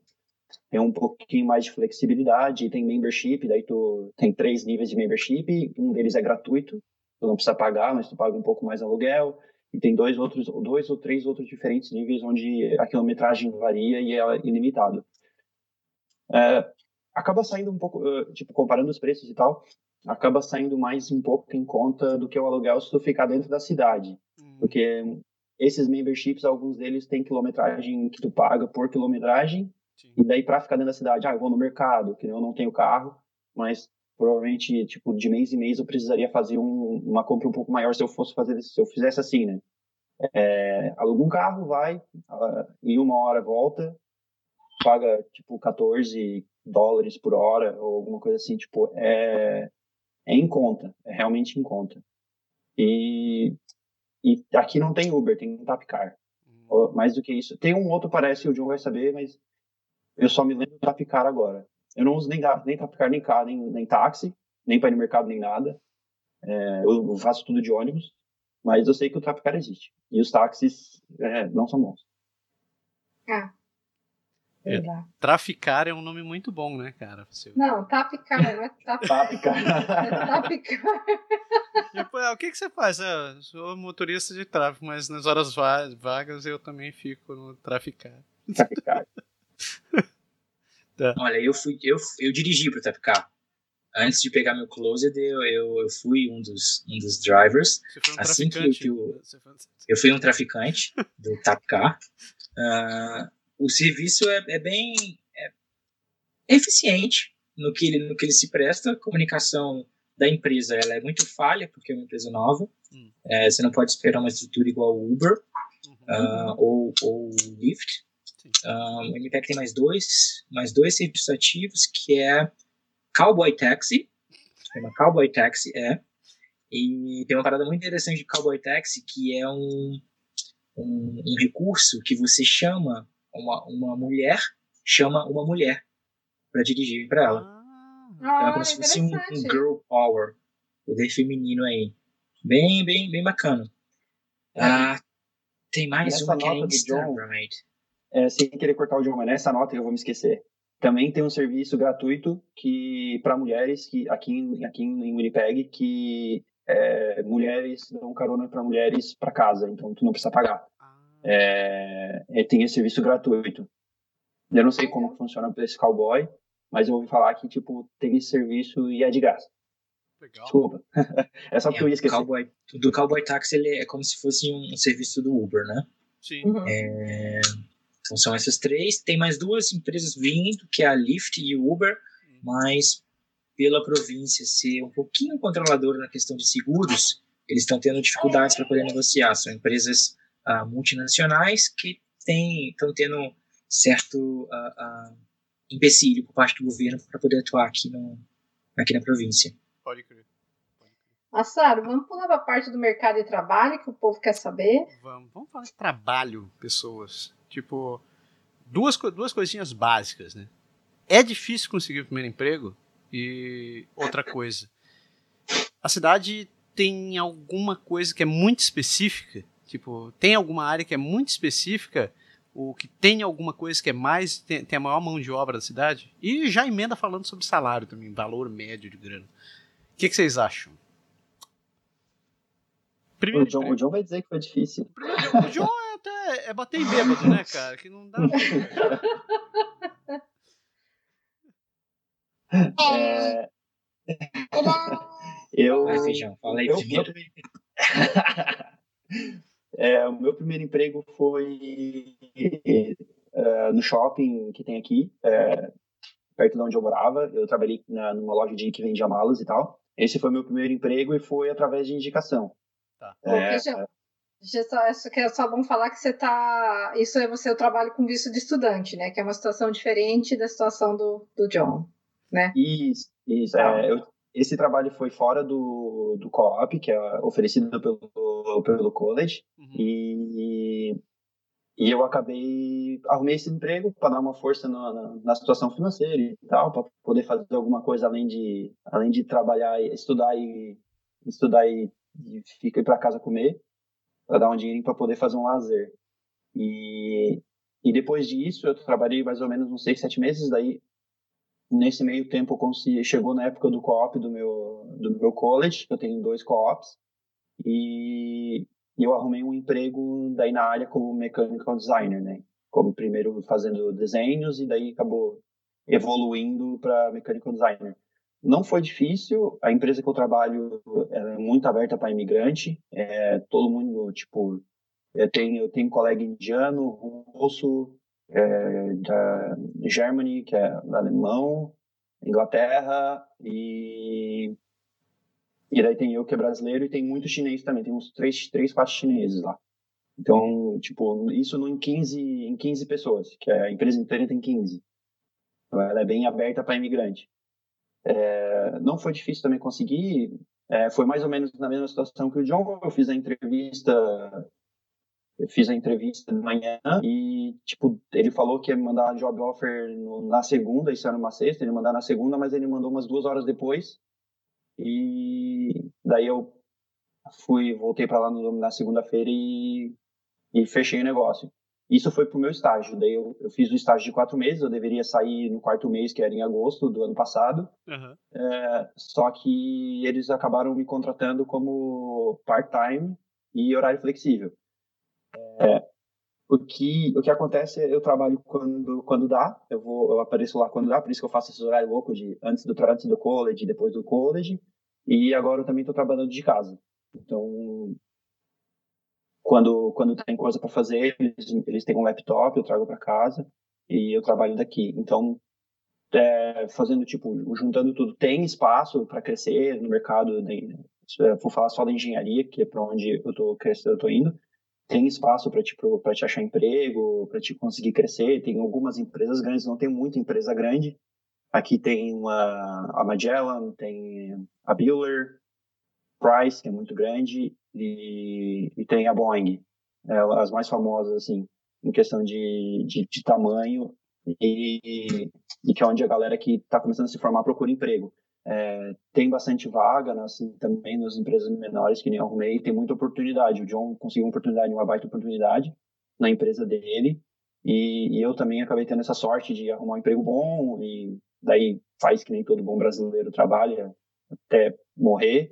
Tem um pouquinho mais de flexibilidade, tem membership, daí tu tem três níveis de membership, um deles é gratuito, tu não precisa pagar, mas tu paga um pouco mais aluguel. E tem dois outros, dois ou três outros diferentes níveis onde a quilometragem varia e é ilimitado. É, acaba saindo um pouco, eh, tipo, comparando os preços e tal, acaba saindo mais um pouco em conta do que o aluguel se tu ficar dentro da cidade. Hum, Porque esses memberships, alguns deles têm quilometragem que tu paga por quilometragem, sim. e daí para ficar dentro da cidade, ah, eu vou no mercado, que eu não tenho carro, mas provavelmente, tipo, de mês em mês eu precisaria fazer um- uma compra um pouco maior se eu fosse fazer, se eu fizesse assim, né? É, aluga um carro, vai, ah, em uma hora volta, paga, tipo, 14 dólares por hora, ou alguma coisa assim, tipo, é, é em conta, é realmente em conta. E, e aqui não tem Uber, tem Tapcar. Hum, Mais do que isso. Tem um outro, parece, o John vai saber, mas eu só me lembro do Tapcar agora. Eu não uso nem, nem Tapcar, nem carro, nem, nem táxi, nem para ir no mercado, nem nada. É, eu faço tudo de ônibus, mas eu sei que o Tapcar existe. E os táxis é, não são bons. É. Traficar é um nome muito bom, né, cara? Você... Não, Tapcar, não é Tap- Tapcar. é. [LAUGHS] Tipo, ah, o que, que você faz? Ah, eu sou motorista de tráfego, mas nas horas va- vagas eu também fico no traficar. Tapcar. [LAUGHS] Olha, eu fui, eu, eu dirigi pro Tapcar. Antes de pegar meu closet, eu, eu, eu fui um dos, um dos drivers. Você foi um Assim que traficante. eu- Você foi um- Eu fui um traficante do Tapcar. [LAUGHS] Ah, o serviço é, é bem é eficiente no que, ele, no que ele se presta. A comunicação da empresa ela é muito falha, porque é uma empresa nova. Hum. É, você não pode esperar uma estrutura igual o Uber Uhum. ah, ou, ou o Lyft. Ah, o MPEG tem mais dois, mais dois serviços ativos, que é Cowboy Taxi. Chama Cowboy Taxi, é. E tem uma parada muito interessante de Cowboy Taxi, que é um, um, um recurso que você chama uma, uma mulher, chama uma mulher para dirigir para ela. Ah, é Ah, como se fosse um, um girl power, poder feminino aí. Bem, bem, bem bacana. Ah, tem mais Nessa uma que é Instagram. É, sem querer cortar o John, mas nessa nota eu vou me esquecer. Também tem um serviço gratuito que para mulheres que aqui em, aqui em Winnipeg que é, mulheres dão carona para mulheres para casa, então tu não precisa pagar. É, é, tem esse serviço gratuito. Eu não sei como funciona para esse cowboy, mas eu ouvi falar que tipo tem esse serviço e é de graça. legal. Desculpa. [LAUGHS] é só porque eu É. Cowboy, do Cowboy Taxi ele é como se fosse um, um serviço do Uber, né? Sim. Uhum. É, Então são essas três. Tem mais duas empresas vindo, que é a Lyft e o Uber, mas pela província ser um pouquinho controladora na questão de seguros, eles estão tendo dificuldades para poder negociar. São empresas uh, multinacionais que estão tendo certo uh, uh, empecilho por parte do governo para poder atuar aqui, no, aqui na província. Pode crer. Assaro, vamos pular para a parte do mercado de trabalho que o povo quer saber. Vamos, vamos falar de trabalho, pessoas. Tipo, duas, duas coisinhas básicas, né? É difícil conseguir o primeiro emprego e outra coisa. A cidade tem alguma coisa que é muito específica, tipo, tem alguma área que é muito específica, ou que tem alguma coisa que é mais, tem, tem a maior mão de obra da cidade, e já emenda falando sobre salário também, valor médio de grana. O que, que vocês acham? Primeiro o, John, o John vai dizer que foi difícil. Primeiro, o John é até é bater em bêbado, né, cara? Que não dá. é... Eu. Vai, feijão, fala aí meu, primeiro. [LAUGHS] É, o meu primeiro emprego foi uh, no shopping que tem aqui, é, perto de onde eu morava. Eu trabalhei na, numa loja de que vendia malas e tal. Esse foi meu primeiro emprego e foi através de indicação. Tá. É, só, que é só bom falar que você tá. Isso é você o trabalho com visto de estudante, né? Que é uma situação diferente da situação do, do John, né? Isso, isso. É, eu, esse trabalho foi fora do, do co-op, que é oferecido pelo, pelo college, uhum. e, e eu acabei, arrumei esse emprego para dar uma força na, na, na, situação financeira e tal, para poder fazer alguma coisa além de, além de trabalhar, estudar e estudar e, e ficar para casa comer, para dar um dinheirinho para poder fazer um lazer. E, e depois disso, eu trabalhei mais ou menos uns seis, sete meses, daí nesse meio tempo consegui, chegou na época do co-op do meu do meu college, eu tenho dois co-ops e eu arrumei um emprego daí na área como mechanical designer, né? Como primeiro fazendo desenhos e daí acabou evoluindo para mechanical designer. Não foi difícil, a empresa que eu trabalho é muito aberta para imigrante, é, todo mundo, tipo, eu tenho, eu tenho colega indiano, russo, é, da Germany, que é alemão, Inglaterra e e daí tem eu que é brasileiro e tem muito chinês também, tem uns três, três quatro chineses lá. Então, tipo, isso em 15, em 15 pessoas, que a empresa inteira tem 15. Então, ela é bem aberta para imigrante. É, não foi difícil também conseguir, é, foi mais ou menos na mesma situação que o John. Eu fiz a entrevista eu fiz a entrevista de manhã e, tipo, ele falou que ia mandar a job offer na segunda, isso era uma sexta, ele ia mandar na segunda, mas ele mandou umas duas horas depois. E daí eu fui, voltei para lá no, na segunda-feira e, e fechei o negócio. Isso foi pro meu estágio. Daí eu, eu, fiz o estágio de quatro meses, eu deveria sair no quarto mês, que era em agosto do ano passado. Uhum. É, só que eles acabaram me contratando como part-time e horário flexível. É, o que, o que acontece é eu trabalho quando, quando dá, eu vou eu apareço lá quando dá, por isso que eu faço esse horário louco de antes do, antes do college, depois do college, e agora eu também estou trabalhando de casa. Então, quando, quando tem coisa para fazer, eles, eles têm um laptop, eu trago para casa e eu trabalho daqui. Então, é, fazendo tipo, juntando tudo, tem espaço para crescer no mercado, de, vou falar só da engenharia, que é para onde eu estou crescendo, eu tô indo, tem espaço para te, pra te achar emprego, para te conseguir crescer. Tem algumas empresas grandes, não tem muita empresa grande. Aqui tem uma, a Magellan, tem a Bueller, Price, que é muito grande, e, e tem a Boeing, é, as mais famosas, assim, em questão de, de, de tamanho, e, e, que é onde a galera que está começando a se formar procura emprego. É, tem bastante vaga, né, assim, também nas empresas menores que nem arrumei, tem muita oportunidade. O John conseguiu uma oportunidade, uma baita oportunidade na empresa dele, e, e, eu também acabei tendo essa sorte de arrumar um emprego bom, e daí faz que nem todo bom brasileiro trabalha até morrer,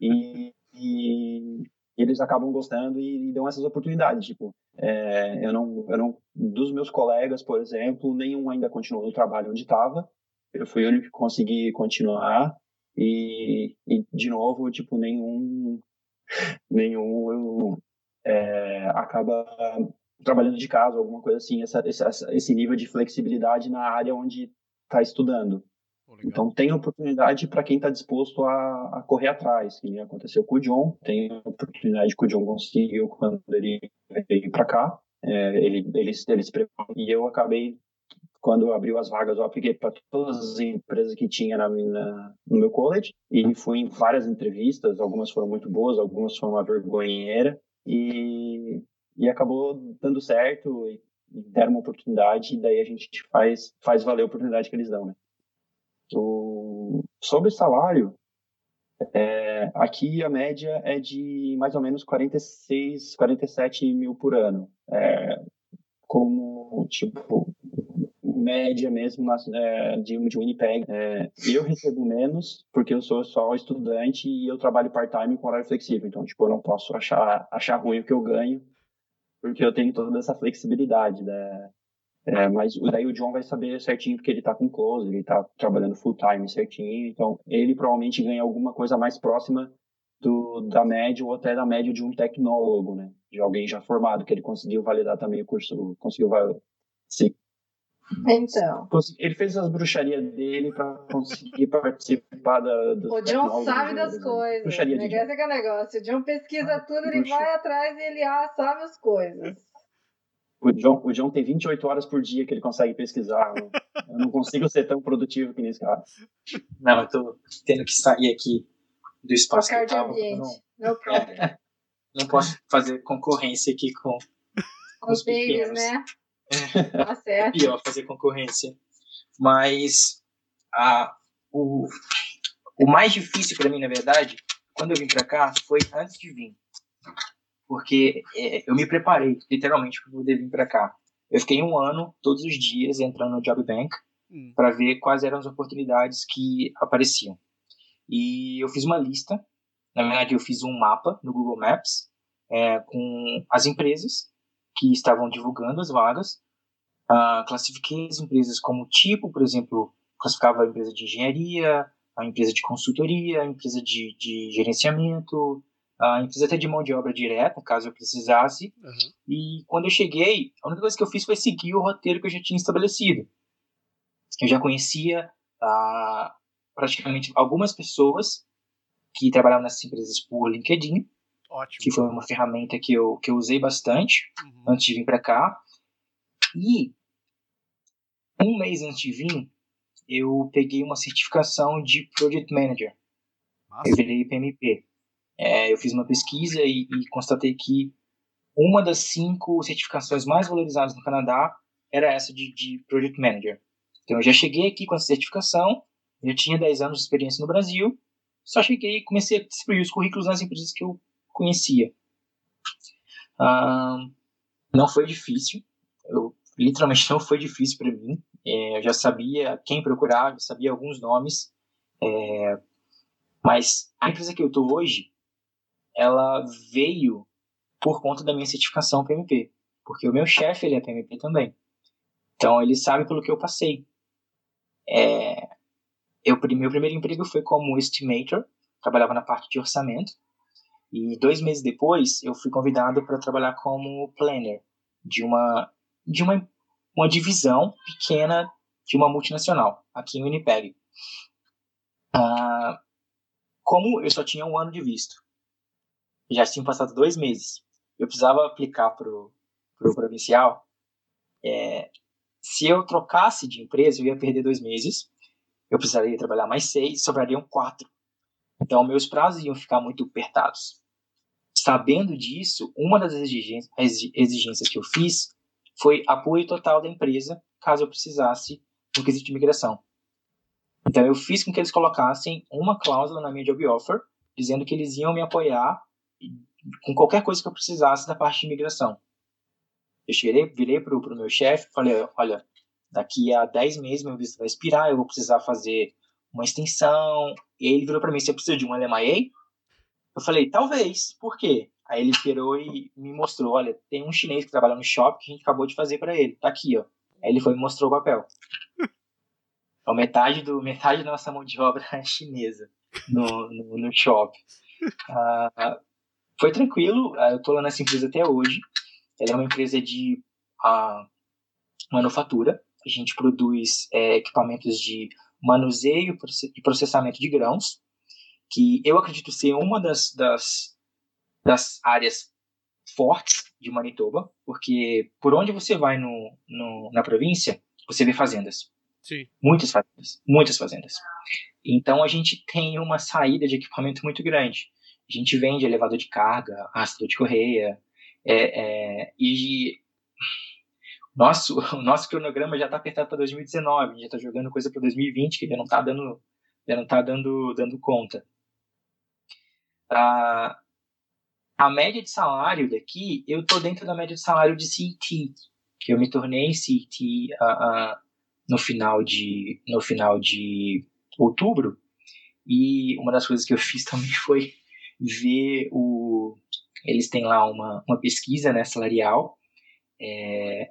e, e eles acabam gostando e, e dão essas oportunidades. Tipo, é, eu, não, eu não, dos meus colegas, por exemplo, nenhum ainda continuou no trabalho onde estava, eu fui o único que consegui continuar e, e de novo, tipo, nenhum, [LAUGHS] nenhum é, acaba trabalhando de casa, alguma coisa assim, essa, esse, esse nível de flexibilidade na área onde está estudando. Então tem oportunidade para quem está disposto a, a, correr atrás, que aconteceu com o John, tem oportunidade que o John conseguiu quando ele veio para cá, é, ele, ele, ele se preparou, e eu acabei, quando abriu as vagas, eu apliquei para todas as empresas que tinha na, na, no meu college, e fui em várias entrevistas, algumas foram muito boas, algumas foram uma vergonheira, e, e acabou dando certo, e, e deram uma oportunidade, e daí a gente faz, faz valer a oportunidade que eles dão, né? O, sobre salário, é, aqui a média é de mais ou menos 46, 47 mil por ano. É, como, tipo, média mesmo é, de, de Winnipeg. É, eu recebo menos porque eu sou só estudante e eu trabalho part-time com horário flexível. Então, tipo, eu não posso achar, achar ruim o que eu ganho porque eu tenho toda essa flexibilidade, né? É, mas daí o John vai saber certinho porque ele está com close, ele está trabalhando full time certinho, então ele provavelmente ganha alguma coisa mais próxima do, da média ou até da média de um tecnólogo, né? De alguém já formado, que ele conseguiu validar também o curso, conseguiu se então. Ele fez as bruxarias dele para conseguir participar da. O John sabe das né? coisas. Bruxaria de Esse é o negócio. O John pesquisa ah, tudo, ele bruxa. vai atrás e ele ah, sabe as coisas. O John, o John tem 28 horas por dia que ele consegue pesquisar. eu [LAUGHS] não consigo ser tão produtivo que nesse cara. Não, eu tô tendo que sair aqui do espaço que eu tava. Não, é, não posso fazer concorrência aqui com, com os babies, né? [LAUGHS] Tá certo. É pior fazer concorrência. Mas a, o, o mais difícil para mim, na verdade, quando eu vim para cá, foi antes de vir porque é, eu me preparei literalmente para poder vir para cá. Eu fiquei um ano, todos os dias, entrando no Job Bank hum. para ver quais eram as oportunidades que apareciam. E eu fiz uma lista, na verdade, eu fiz um mapa no Google Maps é, com as empresas que estavam divulgando as vagas. Uh, classifiquei as empresas como tipo, por exemplo, classificava a empresa de engenharia, a empresa de consultoria, a empresa de, de gerenciamento, a empresa até de mão de obra direta, caso eu precisasse. Uhum. E quando eu cheguei, a única coisa que eu fiz foi seguir o roteiro que eu já tinha estabelecido. Eu já conhecia ah, praticamente algumas pessoas que trabalhavam nessas empresas por LinkedIn, Ótimo. que foi uma ferramenta que eu, que eu usei bastante uhum. antes de vir para cá. E um mês antes de vir, eu peguei uma certificação de Project Manager. Nossa. Eu virei PMP. É, eu fiz uma pesquisa e, e, constatei que uma das cinco certificações mais valorizadas no Canadá era essa de, de Project Manager. Então eu já cheguei aqui com essa certificação, já tinha 10 anos de experiência no Brasil, só cheguei e comecei a distribuir os currículos nas empresas que eu conhecia. Ah, não foi difícil, eu, literalmente não foi difícil para mim. É, eu já sabia quem procurar, já sabia alguns nomes, é, mas a empresa que eu estou hoje, ela veio por conta da minha certificação PMP, porque o meu chefe ele é PMP também. Então ele sabe pelo que eu passei. É, eu, meu primeiro emprego foi como estimator, trabalhava na parte de orçamento, e dois meses depois eu fui convidado para trabalhar como planner de uma de uma, uma divisão pequena de uma multinacional aqui em Winnipeg. Ah, como eu só tinha um ano de visto já tinham passado dois meses. Eu precisava aplicar para o pro provincial. É, se eu trocasse de empresa, eu ia perder dois meses. Eu precisaria trabalhar mais seis, sobrariam quatro. Então, meus prazos iam ficar muito apertados. Sabendo disso, uma das exigências que eu fiz foi apoio total da empresa, caso eu precisasse no quesito de imigração. Então, eu fiz com que eles colocassem uma cláusula na minha job offer, dizendo que eles iam me apoiar com qualquer coisa que eu precisasse da parte de imigração. Eu cheguei, virei para o meu chefe falei, olha, daqui a 10 meses meu visto vai expirar, eu vou precisar fazer uma extensão. E ele virou para mim, você precisa de um LMIA? Eu falei, talvez, por quê? Aí ele virou e me mostrou, olha, tem um chinês que trabalha no shopping que a gente acabou de fazer para ele, tá aqui, ó. Aí ele foi e mostrou o papel. [LAUGHS] Então, metade, do, metade da nossa mão de obra é [LAUGHS] chinesa no, no, no shopping. Uh, foi tranquilo, ah, eu estou lá nessa empresa até hoje. ela é uma empresa de uh, manufatura. A gente produz é, equipamentos de manuseio e processamento de grãos, que eu acredito ser uma das, das, das áreas fortes de Manitoba, porque por onde você vai no, no, na província, você vê fazendas. Sim. Muitas fazendas, muitas fazendas. Então a gente tem uma saída de equipamento muito grande. A gente vende elevador de carga, rastro de correia, é, é, e nosso, [LAUGHS] o nosso cronograma já está apertado para 2019, a gente já está jogando coisa para 2020 que já não está dando, já não tá dando, dando conta. A, a média de salário daqui, eu estou dentro da média de salário de CT, que eu me tornei CT uh, uh, no final de no final de outubro e uma das coisas que eu fiz [LAUGHS] também foi ver o eles têm lá uma, uma pesquisa né, salarial é,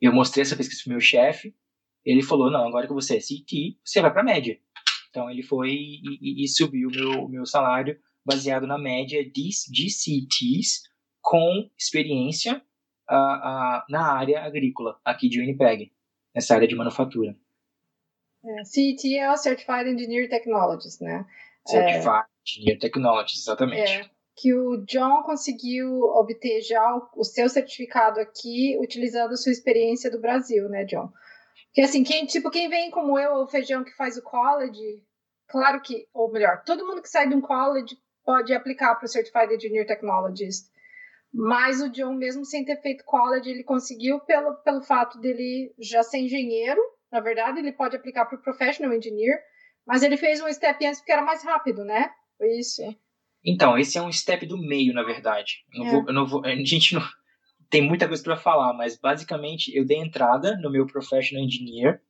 eu mostrei essa pesquisa para o meu chefe, ele falou, não, agora que você é CT, você vai para média. Então ele foi e, e, e subiu o meu, meu salário baseado na média de, de CTs com experiência uh, uh, na área agrícola aqui de Winnipeg, nessa área de manufatura. É, CET é o Certified Engineer Technologies, né? Certified é, Engineer Technologies, exatamente. É, que o John conseguiu obter já o, o seu certificado aqui utilizando a sua experiência do Brasil, né, John? Porque assim, quem, tipo, quem vem como eu, o feijão que faz o college, claro que, ou melhor, todo mundo que sai de um college pode aplicar para o Certified Engineer Technologist. Mas o John, mesmo sem ter feito college, ele conseguiu pelo, pelo fato dele já ser engenheiro. Na verdade, ele pode aplicar para o Professional Engineer, mas ele fez um step antes porque era mais rápido, né? Foi isso. Então, esse é um step do meio, na verdade. É. vou, vou, a gente não tem muita coisa para falar, mas basicamente eu dei entrada no meu Professional Engineer.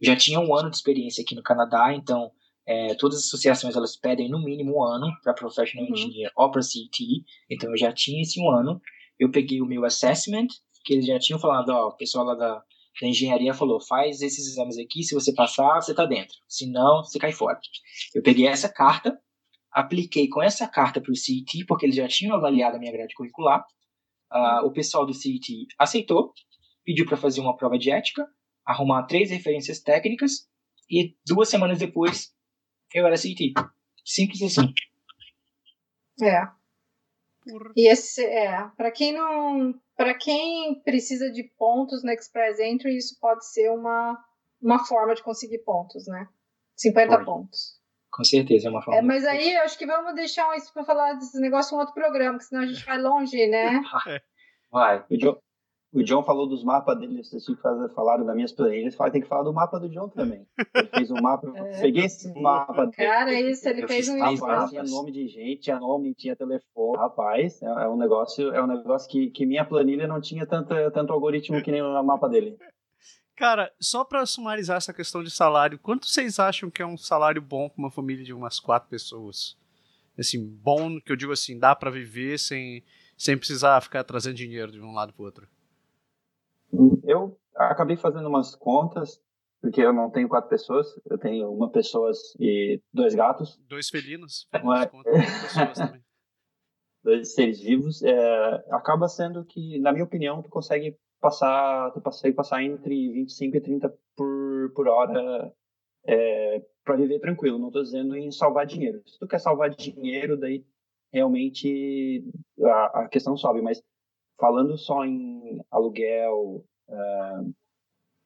Já tinha um ano de experiência aqui no Canadá, então é, todas as associações elas pedem no mínimo um ano para Professional uhum. Engineer ou para CT, então eu já tinha esse um ano. Eu peguei o meu assessment, que eles já tinham falado, ó, o pessoal lá da, da engenharia falou, faz esses exames aqui, se você passar, você tá dentro, se não, você cai fora. Eu peguei essa carta, apliquei com essa carta para o CET, porque eles já tinham avaliado a minha grade curricular. Uh, o pessoal do CET aceitou, pediu para fazer uma prova de ética, arrumar três referências técnicas, e duas semanas depois eu era CET. Simples assim. É. E esse é, para quem não, para quem precisa de pontos no Express Entry, isso pode ser uma uma forma de conseguir pontos, né? 50 Pode. pontos. Com certeza, é uma forma. É, mas aí eu acho que vamos deixar isso para falar desse negócio em outro programa, porque senão a gente vai longe, né? [LAUGHS] vai. O John, o John falou dos mapas dele, vocês falaram das minhas planilhas, tem que falar do mapa do John também. Ele fez um mapa, [LAUGHS] é. peguei esse mapa dele. Cara, isso, ele fez um mapa. Tinha nome de gente, tinha nome, tinha telefone. Rapaz, é, é um negócio, é um negócio que, que minha planilha não tinha tanto, tanto algoritmo que nem o mapa dele. Cara, só para sumarizar essa questão de salário, quanto vocês acham que é um salário bom para uma família de umas quatro pessoas? Assim, bom, que eu digo assim, dá para viver sem, sem precisar ficar trazendo dinheiro de um lado para outro. Eu acabei fazendo umas contas, porque eu não tenho quatro pessoas, eu tenho uma pessoa e dois gatos. Dois felinos. [LAUGHS] É... [LAUGHS] dois seres vivos. É, acaba sendo que, na minha opinião, tu consegue passar, tu consegue passar entre 25 e 30 por, por hora é, para viver tranquilo. Não estou dizendo em salvar dinheiro. Se tu quer salvar dinheiro, daí realmente a, a questão sobe. Mas falando só em aluguel, uh,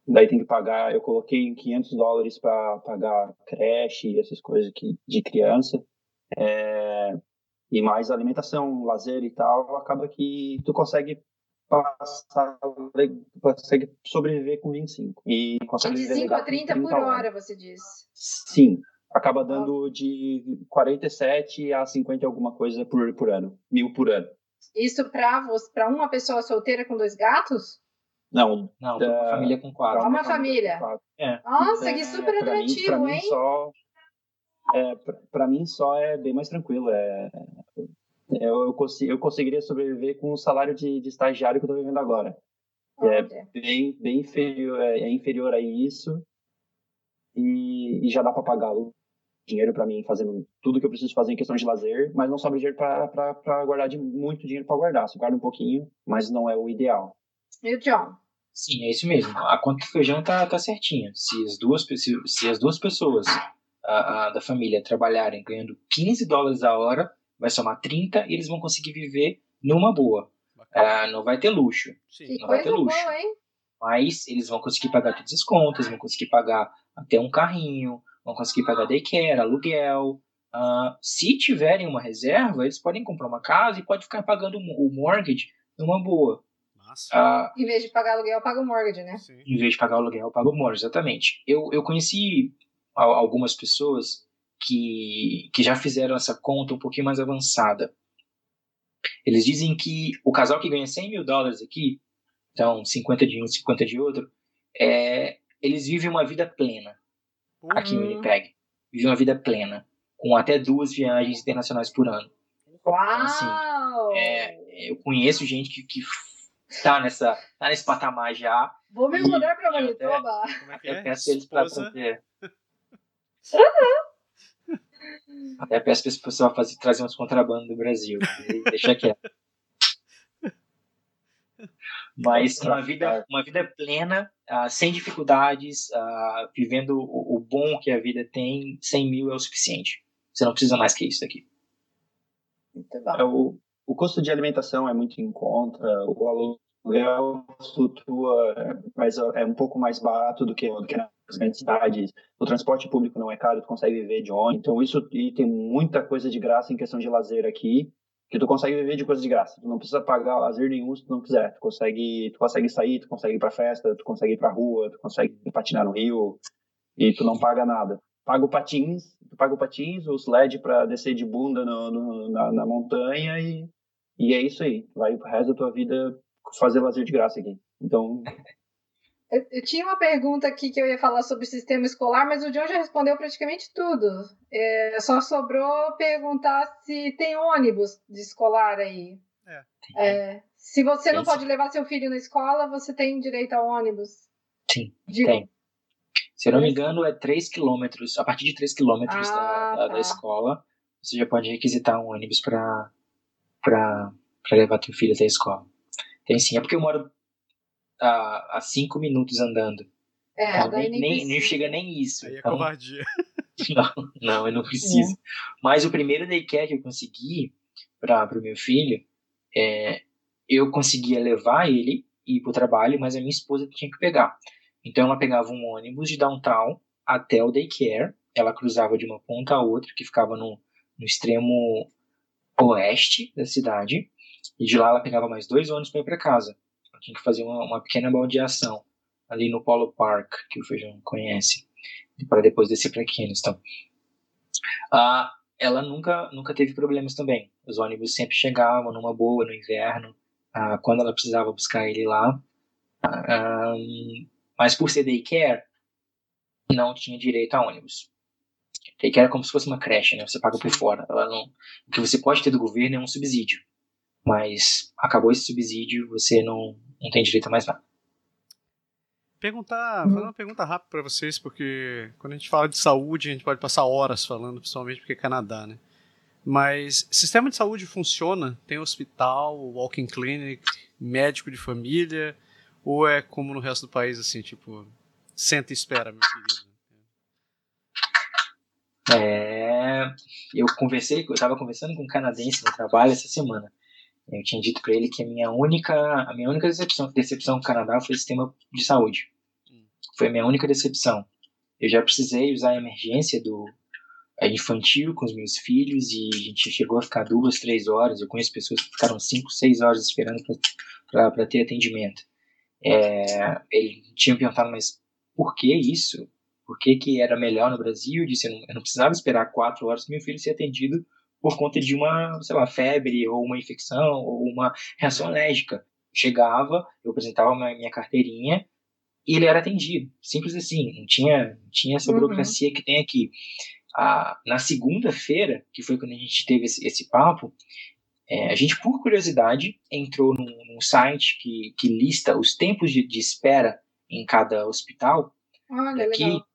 daí tem que pagar. Eu coloquei em 500 dólares para pagar creche e essas coisas que, de criança. É, e mais alimentação, lazer e tal, acaba que tu consegue passar, consegue sobreviver com 25. E consegue de 5 a 30 por hora, você diz? Sim. Acaba dando de 47 a 50 alguma coisa por, por ano. Mil por ano. Isso para uma pessoa solteira com dois gatos? Não. Não, da, uma família com quatro. Uma, família. Quatro. É. Nossa, que super é, atrativo, mim, hein? Mim só, é, pra, mim só é bem mais tranquilo. É, eu, eu, eu conseguiria sobreviver com o salário de, de estagiário que eu estou vivendo agora. É bem, bem inferior, é, é inferior a isso e, e já dá para pagar dinheiro para mim fazendo tudo que eu preciso fazer em questão de lazer, mas não sobra dinheiro para guardar de muito dinheiro para guardar. Você guarda um pouquinho, mas não é o ideal. E o John? Sim, é isso mesmo. A conta do feijão tá, tá certinha. Se as duas, se, se as duas pessoas a, a, da família trabalharem ganhando 15 dólares a hora, vai somar 30 e eles vão conseguir viver numa boa. Uh, não vai ter luxo. Sim. Não vai ter luxo. Boa, hein? Mas eles vão conseguir pagar todas as contas, vão conseguir pagar até um carrinho, vão conseguir pagar daycare, aluguel. Uh, se tiverem uma reserva, eles podem comprar uma casa e pode ficar pagando o mortgage numa boa. Uh, em vez de pagar aluguel, paga o mortgage, né? Sim. Em vez de pagar aluguel, paga o mortgage, exatamente. Eu, eu conheci algumas pessoas que, que já fizeram essa conta um pouquinho mais avançada. Eles dizem que o casal que ganha 100 mil dólares aqui, então 50 de um, 50 de outro, é, eles vivem uma vida plena uhum. aqui em Winnipeg. Vivem uma vida plena, com até duas viagens internacionais por ano. Uau! Então, assim, é, eu conheço gente que, que tá, nessa, tá nesse patamar já. Vou me mudar para Manitoba. Até, até é? peço eles para trazer. [LAUGHS] Até peço para esse pessoal fazer, trazer uns contrabando do Brasil. Deixa quieto. [LAUGHS] Mas uma vida, uma vida plena, uh, sem dificuldades, uh, vivendo o, o, bom que a vida tem, 100 mil é o suficiente. Você não precisa mais que isso aqui. É, o, o custo de alimentação é muito em conta, o aluguel flutua, mas é um pouco mais barato do que, do que nas grandes cidades. O transporte público não é caro, tu consegue viver de ônibus. Então isso e tem muita coisa de graça em questão de lazer aqui, que tu consegue viver de coisa de graça. Tu não precisa pagar lazer nenhum se tu não quiser. Tu consegue, tu consegue sair, tu consegue ir pra festa, tu consegue ir pra rua, tu consegue patinar no rio e tu não paga nada. Paga o patins, tu paga o patins, os LED para descer de bunda no, no, na, na montanha e e é isso aí. Vai o resto da tua vida fazer lazer de graça aqui. Então. [LAUGHS] Eu, eu, tinha uma pergunta aqui que eu ia falar sobre o sistema escolar, mas o John já respondeu praticamente tudo. É, só sobrou perguntar se tem ônibus de escolar aí. É. é se você não pode levar seu filho na escola, você tem direito a ônibus. Sim, Digo, tem. Se eu não me engano, é 3 quilômetros. A partir de 3 quilômetros ah, da, da, tá. da, escola, você já pode requisitar um ônibus para para levar teu filho até a escola. Tem sim, é porque eu moro a, a cinco minutos andando. É, então, nem, nem, nem, chega nem isso. Aí é então, covardia. [LAUGHS] Não, não, eu não preciso. É. Mas o primeiro daycare que eu consegui para o meu filho, é, eu conseguia levar ele e ir para o trabalho, mas a minha esposa tinha que pegar. Então ela pegava um ônibus de downtown até o daycare, ela cruzava de uma ponta a outra, que ficava no, no extremo oeste da cidade, e de lá ela pegava mais dois ônibus para ir para casa. Tinha que fazer uma, uma pequena baldeação ali no Polo Park, que o Feijão conhece, para depois descer para Kingston. Ah, ela nunca, nunca teve problemas também. Os ônibus sempre chegavam numa boa no inverno, ah, quando ela precisava buscar ele lá. Ah, mas por ser daycare, não tinha direito a ônibus que era como se fosse uma creche, né? Você paga por fora. Não, o que você pode ter do governo é um subsídio. Mas acabou esse subsídio, você não, não tem direito a mais nada. Perguntar, fazer uma pergunta rápida para vocês, porque quando a gente fala de saúde, a gente pode passar horas falando, principalmente porque é Canadá, né? Mas sistema de saúde funciona? Tem hospital, walking clinic, médico de família? Ou é como no resto do país, assim, tipo, senta e espera, meu querido? É, eu conversei, eu estava conversando com um canadense no trabalho essa semana. Eu tinha dito para ele que a minha única, a minha única decepção, decepção com o Canadá foi o sistema de saúde. Foi a minha única decepção. Eu já precisei usar a emergência do é, infantil com os meus filhos e a gente chegou a ficar duas, três horas. Eu conheço pessoas que ficaram cinco, seis horas esperando para ter atendimento. É, ele tinha perguntado, mas por que isso? por que, que era melhor no Brasil, disse eu não, eu não precisava esperar quatro horas para meu filho ser atendido por conta de uma, sei lá, febre ou uma infecção ou uma reação alérgica. Chegava, eu apresentava minha, minha carteirinha e ele era atendido. Simples assim, não tinha, não tinha essa uhum. burocracia uhum. que tem aqui. Ah, na segunda-feira, que foi quando a gente teve esse, esse papo, é, a gente, por curiosidade, entrou num, num site que, que lista os tempos de, de espera em cada hospital. Olha, aqui, legal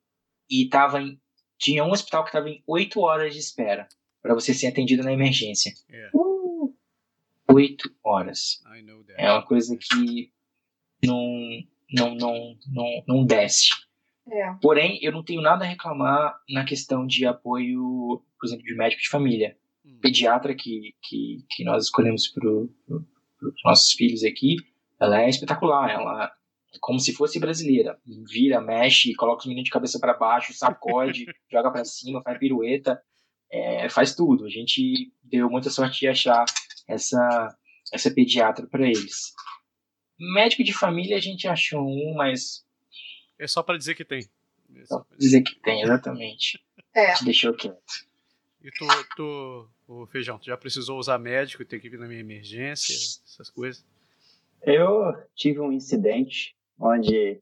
e estava em tinha um hospital que estava em 8 horas de espera para você ser atendido na emergência. Yeah. Uh, 8 horas. I know that. É uma coisa que não, não, não, não, não desce. É. Porém, eu não tenho nada a reclamar na questão de apoio, por exemplo, de médico de família. Hum. Pediatra que, que, que nós escolhemos para os nossos filhos aqui, ela é espetacular. Ela é como se fosse brasileira. Vira, mexe, coloca os meninos de cabeça para baixo, sacode, [LAUGHS] joga para cima, faz pirueta, é, faz tudo. A gente deu muita sorte de achar essa, essa pediatra para eles. Médico de família a gente achou um, mas É só pra dizer que tem. É só pra dizer. que tem, exatamente. É. Te deixou quieto. E tu, tu, o Feijão, tu já precisou usar médico e ter que vir na minha emergência, essas coisas? Eu tive um incidente onde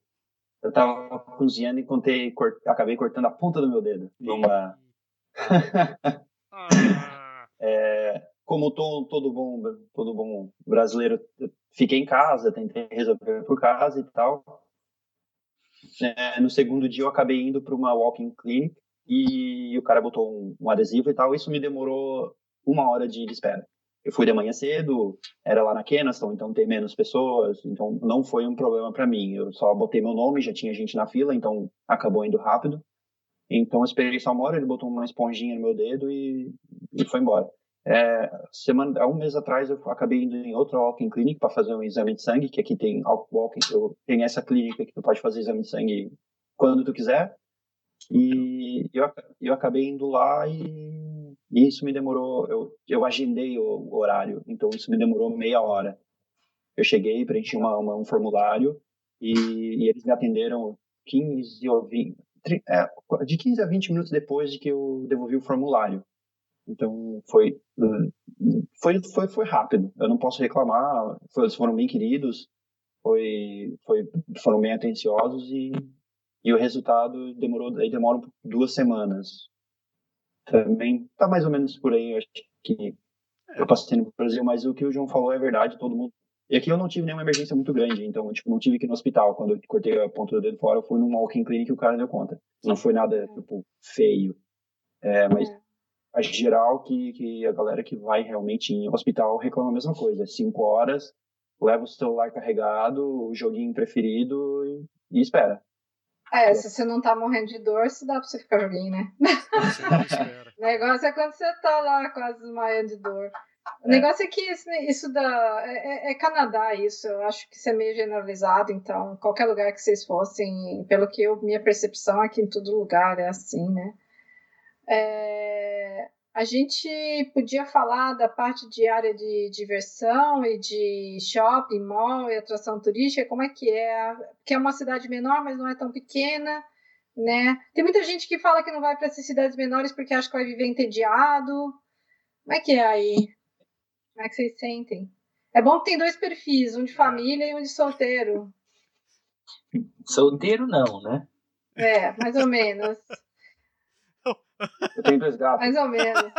eu tava cozinhando e contei, cor- acabei cortando a ponta do meu dedo. Numa, [LAUGHS] é, como to- todo bom, todo bom brasileiro, fiquei em casa, tentei resolver por casa e tal. É, no segundo dia eu acabei indo para uma walking clinic e o cara botou um, um adesivo e tal. Isso me demorou uma hora de espera. Eu fui de manhã cedo, era lá na Kenaston, então tem menos pessoas, então não foi um problema para mim. Eu só botei meu nome, já tinha gente na fila, então acabou indo rápido. Então eu esperei só uma hora, ele botou uma esponjinha no meu dedo e, e foi embora. É, semana, um mês atrás eu acabei indo em outra walking clinic para fazer um exame de sangue, que aqui tem walking, tem essa clínica que tu pode fazer exame de sangue quando tu quiser. E eu, eu acabei indo lá e, e isso me demorou, eu, eu agendei o, o horário, então isso me demorou meia hora. Eu cheguei, preenchi uma, uma- um formulário e, e eles me atenderam 15 ou 20, tri- é, de 15 a 20 minutos depois de que eu devolvi o formulário. Então foi foi foi, foi rápido. Eu não posso reclamar. Eles foram bem queridos, foi, foi foram bem atenciosos e, e o resultado demorou aí demora duas semanas. Também tá mais ou menos por aí. Eu acho que eu passei no Brasil, mas o que o João falou é verdade. Todo mundo e aqui eu não tive nenhuma emergência muito grande, então tipo não tive que ir no hospital. Quando eu cortei a ponta do dedo fora, eu fui numa walking clinic e o cara deu conta. Não foi nada tipo feio. É, mas a geral que, que a galera que vai realmente em hospital reclama a mesma coisa. Cinco horas, leva o celular carregado, o joguinho preferido e, e espera. É, se você não tá morrendo de dor, se dá pra você ficar joguinho, né? [LAUGHS] O negócio é quando você tá lá quase desmaiando de dor. O É. negócio é que isso, da. É, é- é Canadá, isso. Eu acho que isso é meio generalizado, então, qualquer lugar que vocês fossem, pelo que eu, minha percepção aqui em todo lugar é assim, né? É, a gente podia falar da parte de área de diversão e de shopping, mall e atração turística, como é que é? Porque é uma cidade menor, mas não é tão pequena, né? Tem muita gente que fala que não vai para essas cidades menores porque acha que vai viver entediado. Como é que é aí? Como é que vocês sentem? É bom que tem dois perfis, um de família e um de solteiro. Solteiro não, né? É, mais ou menos. Eu tenho dois gatos, Mais ou menos.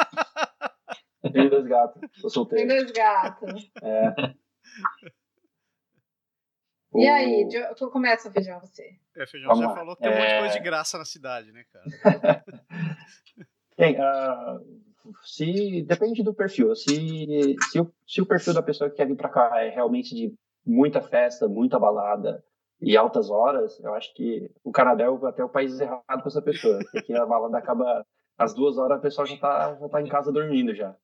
eu tenho dois gatos, sou Tem solteiro. dois gatos. É. E O- aí, tu começa, Feijão, você. É, Feijão Vamos já lá. falou que tem um monte de É. coisa de graça na cidade, né, cara? [LAUGHS] Bem, ah, se depende do perfil. Se, se, o, se o perfil da pessoa que quer vir para cá é realmente de muita festa, muita balada e altas horas, eu acho que o Canadá é até o país errado para essa pessoa, porque a balada acaba às duas horas, a pessoa já tá, já tá em casa dormindo já.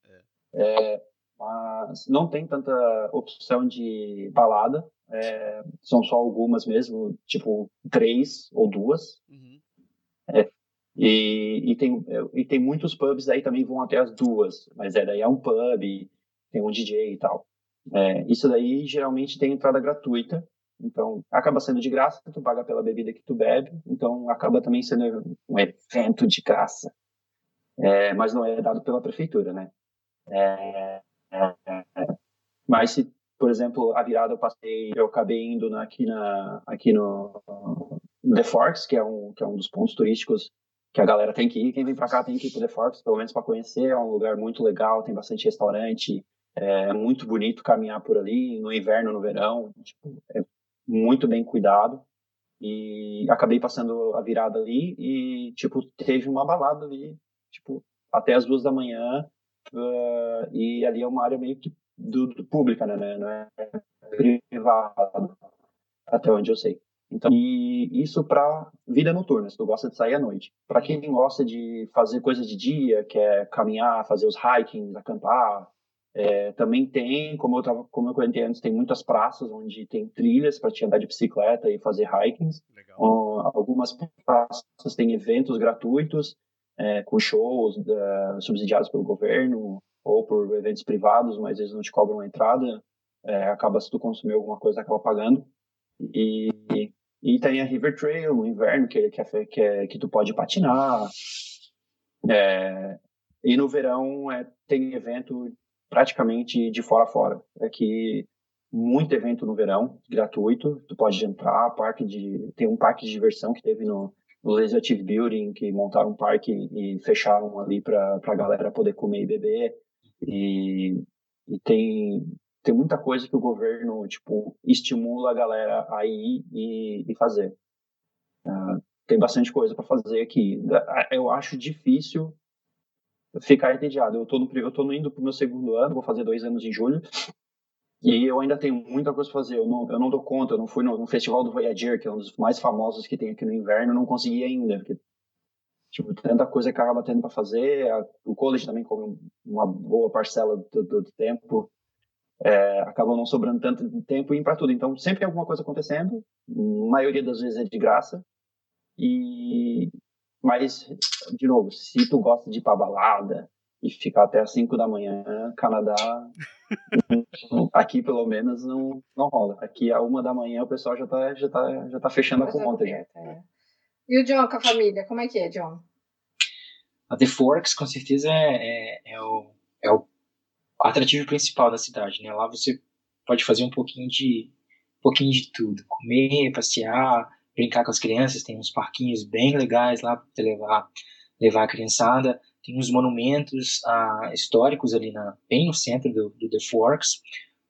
É, mas não tem tanta opção de balada, é, são só algumas mesmo, tipo três ou duas. Uhum. E, e, tem, e tem muitos pubs aí também vão até as duas, mas é daí é um pub, tem um DJ e tal. É, isso daí geralmente tem entrada gratuita, então acaba sendo de graça, tu paga pela bebida que tu bebe, então acaba também sendo um evento de graça. É, mas não é dado pela prefeitura, né? É, é, mas se, por exemplo, a virada eu passei, eu acabei indo na, aqui, na, aqui no The Forks, que é um, que é um dos pontos turísticos que a galera tem que ir. Quem vem para cá tem que ir para The Forks, pelo menos para conhecer. É um lugar muito legal, tem bastante restaurante, é muito bonito caminhar por ali, no inverno, no verão. Tipo, é muito bem cuidado. E acabei passando a virada ali e, tipo, teve uma balada ali, tipo, até as duas da manhã. Uh, e ali é uma área meio que do, do pública, né? Não é privado, até onde eu sei. Então, e isso para vida noturna, se tu gosta de sair à noite. Para quem gosta de fazer coisas de dia, quer caminhar, fazer os hikings, acampar, é, também tem, como eu, tava, como eu comentei antes, tem muitas praças onde tem trilhas para te andar de bicicleta e fazer hikings. Um, algumas praças têm eventos gratuitos, é, com shows da, subsidiados pelo governo ou por eventos privados, mas eles não te cobram a entrada. É, acaba, se tu consumir alguma coisa, acaba pagando. E, e tem a River Trail no inverno, que, que, é, que, é, que tu pode patinar. É, e no verão é, tem evento praticamente de fora a fora. Aqui muito evento no verão, gratuito. Tu pode entrar, parque de tem um parque de diversão que teve no, no Legislative Building, que montaram um parque e fecharam ali para a galera poder comer e beber. E, e tem tem muita coisa que o governo tipo estimula a galera a ir e, e fazer. Uh, tem bastante coisa para fazer aqui. Eu acho difícil ficar entediado. Eu tô, no, eu tô indo pro meu segundo ano, vou fazer dois anos em julho, e eu ainda tenho muita coisa para fazer. Eu não, eu não dou conta, eu não fui no, no, Festival do Voyager, que é um dos mais famosos que tem aqui no inverno, não consegui ainda, porque tipo, tanta coisa que acaba tendo para fazer. A, o college também come uma boa parcela do, do, do tempo. É, acabou não sobrando tanto tempo e para tudo. Então, sempre tem alguma coisa acontecendo, a maioria das vezes é de graça. E, mas, de novo, se tu gosta de ir pra balada e ficar até as 5 da manhã, Canadá, [LAUGHS] aqui pelo menos não, não rola. Aqui a uma da manhã o pessoal já tá, já tá, já tá fechando a conta. Já. É. E o John com a família, como é que é, John? A The Forks, com certeza, é, é, é, o, é o atrativo principal da cidade, né? Lá você pode fazer um pouquinho de, um pouquinho de tudo. Comer, passear, brincar com as crianças, tem uns parquinhos bem legais lá para levar, levar a criançada, tem uns monumentos ah, históricos ali na, bem no centro do, do, The Forks,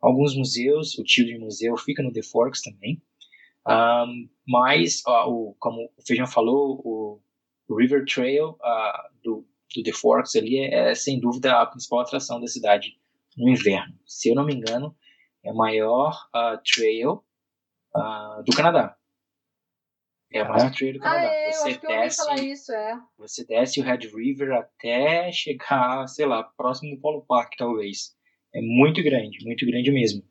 alguns museus, o Children Museu fica no The Forks também, um, mas, o, como o Feijão falou, o, River Trail uh, do, do The Forks ali é, é, sem dúvida a principal atração da cidade no inverno. Se eu não me engano, é a maior uh, trail uh, do Canadá. É a maior trail do Canadá. Ah, é, você desce, isso, é. Você desce o Red River até chegar, sei lá, próximo do Polo Park, talvez. É muito grande, muito grande mesmo.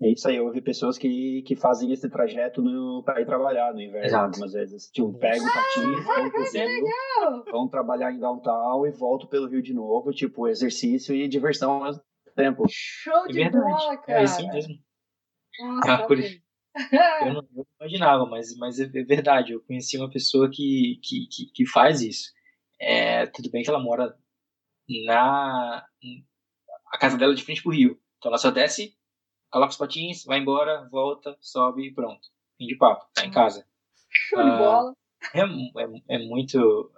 É isso aí, eu ouvi pessoas que, que fazem esse trajeto para ir trabalhar no inverno, Exato. algumas vezes. Tipo, pega o patins, ah, vão, vão trabalhar em downtown e voltam pelo Rio de novo, tipo, exercício e diversão ao mesmo tempo. Show de é bola, cara! É isso mesmo. Nossa, ah, por... eu, não, eu, não, imaginava, mas, mas é, é verdade. Eu conheci uma pessoa que, que, que, que faz isso. É, tudo bem que ela mora na a casa dela é de frente pro rio. Então ela só desce, coloca os patins, vai embora, volta, sobe e pronto. Fim de papo, tá em casa. Show de bola. É, é, é, muito.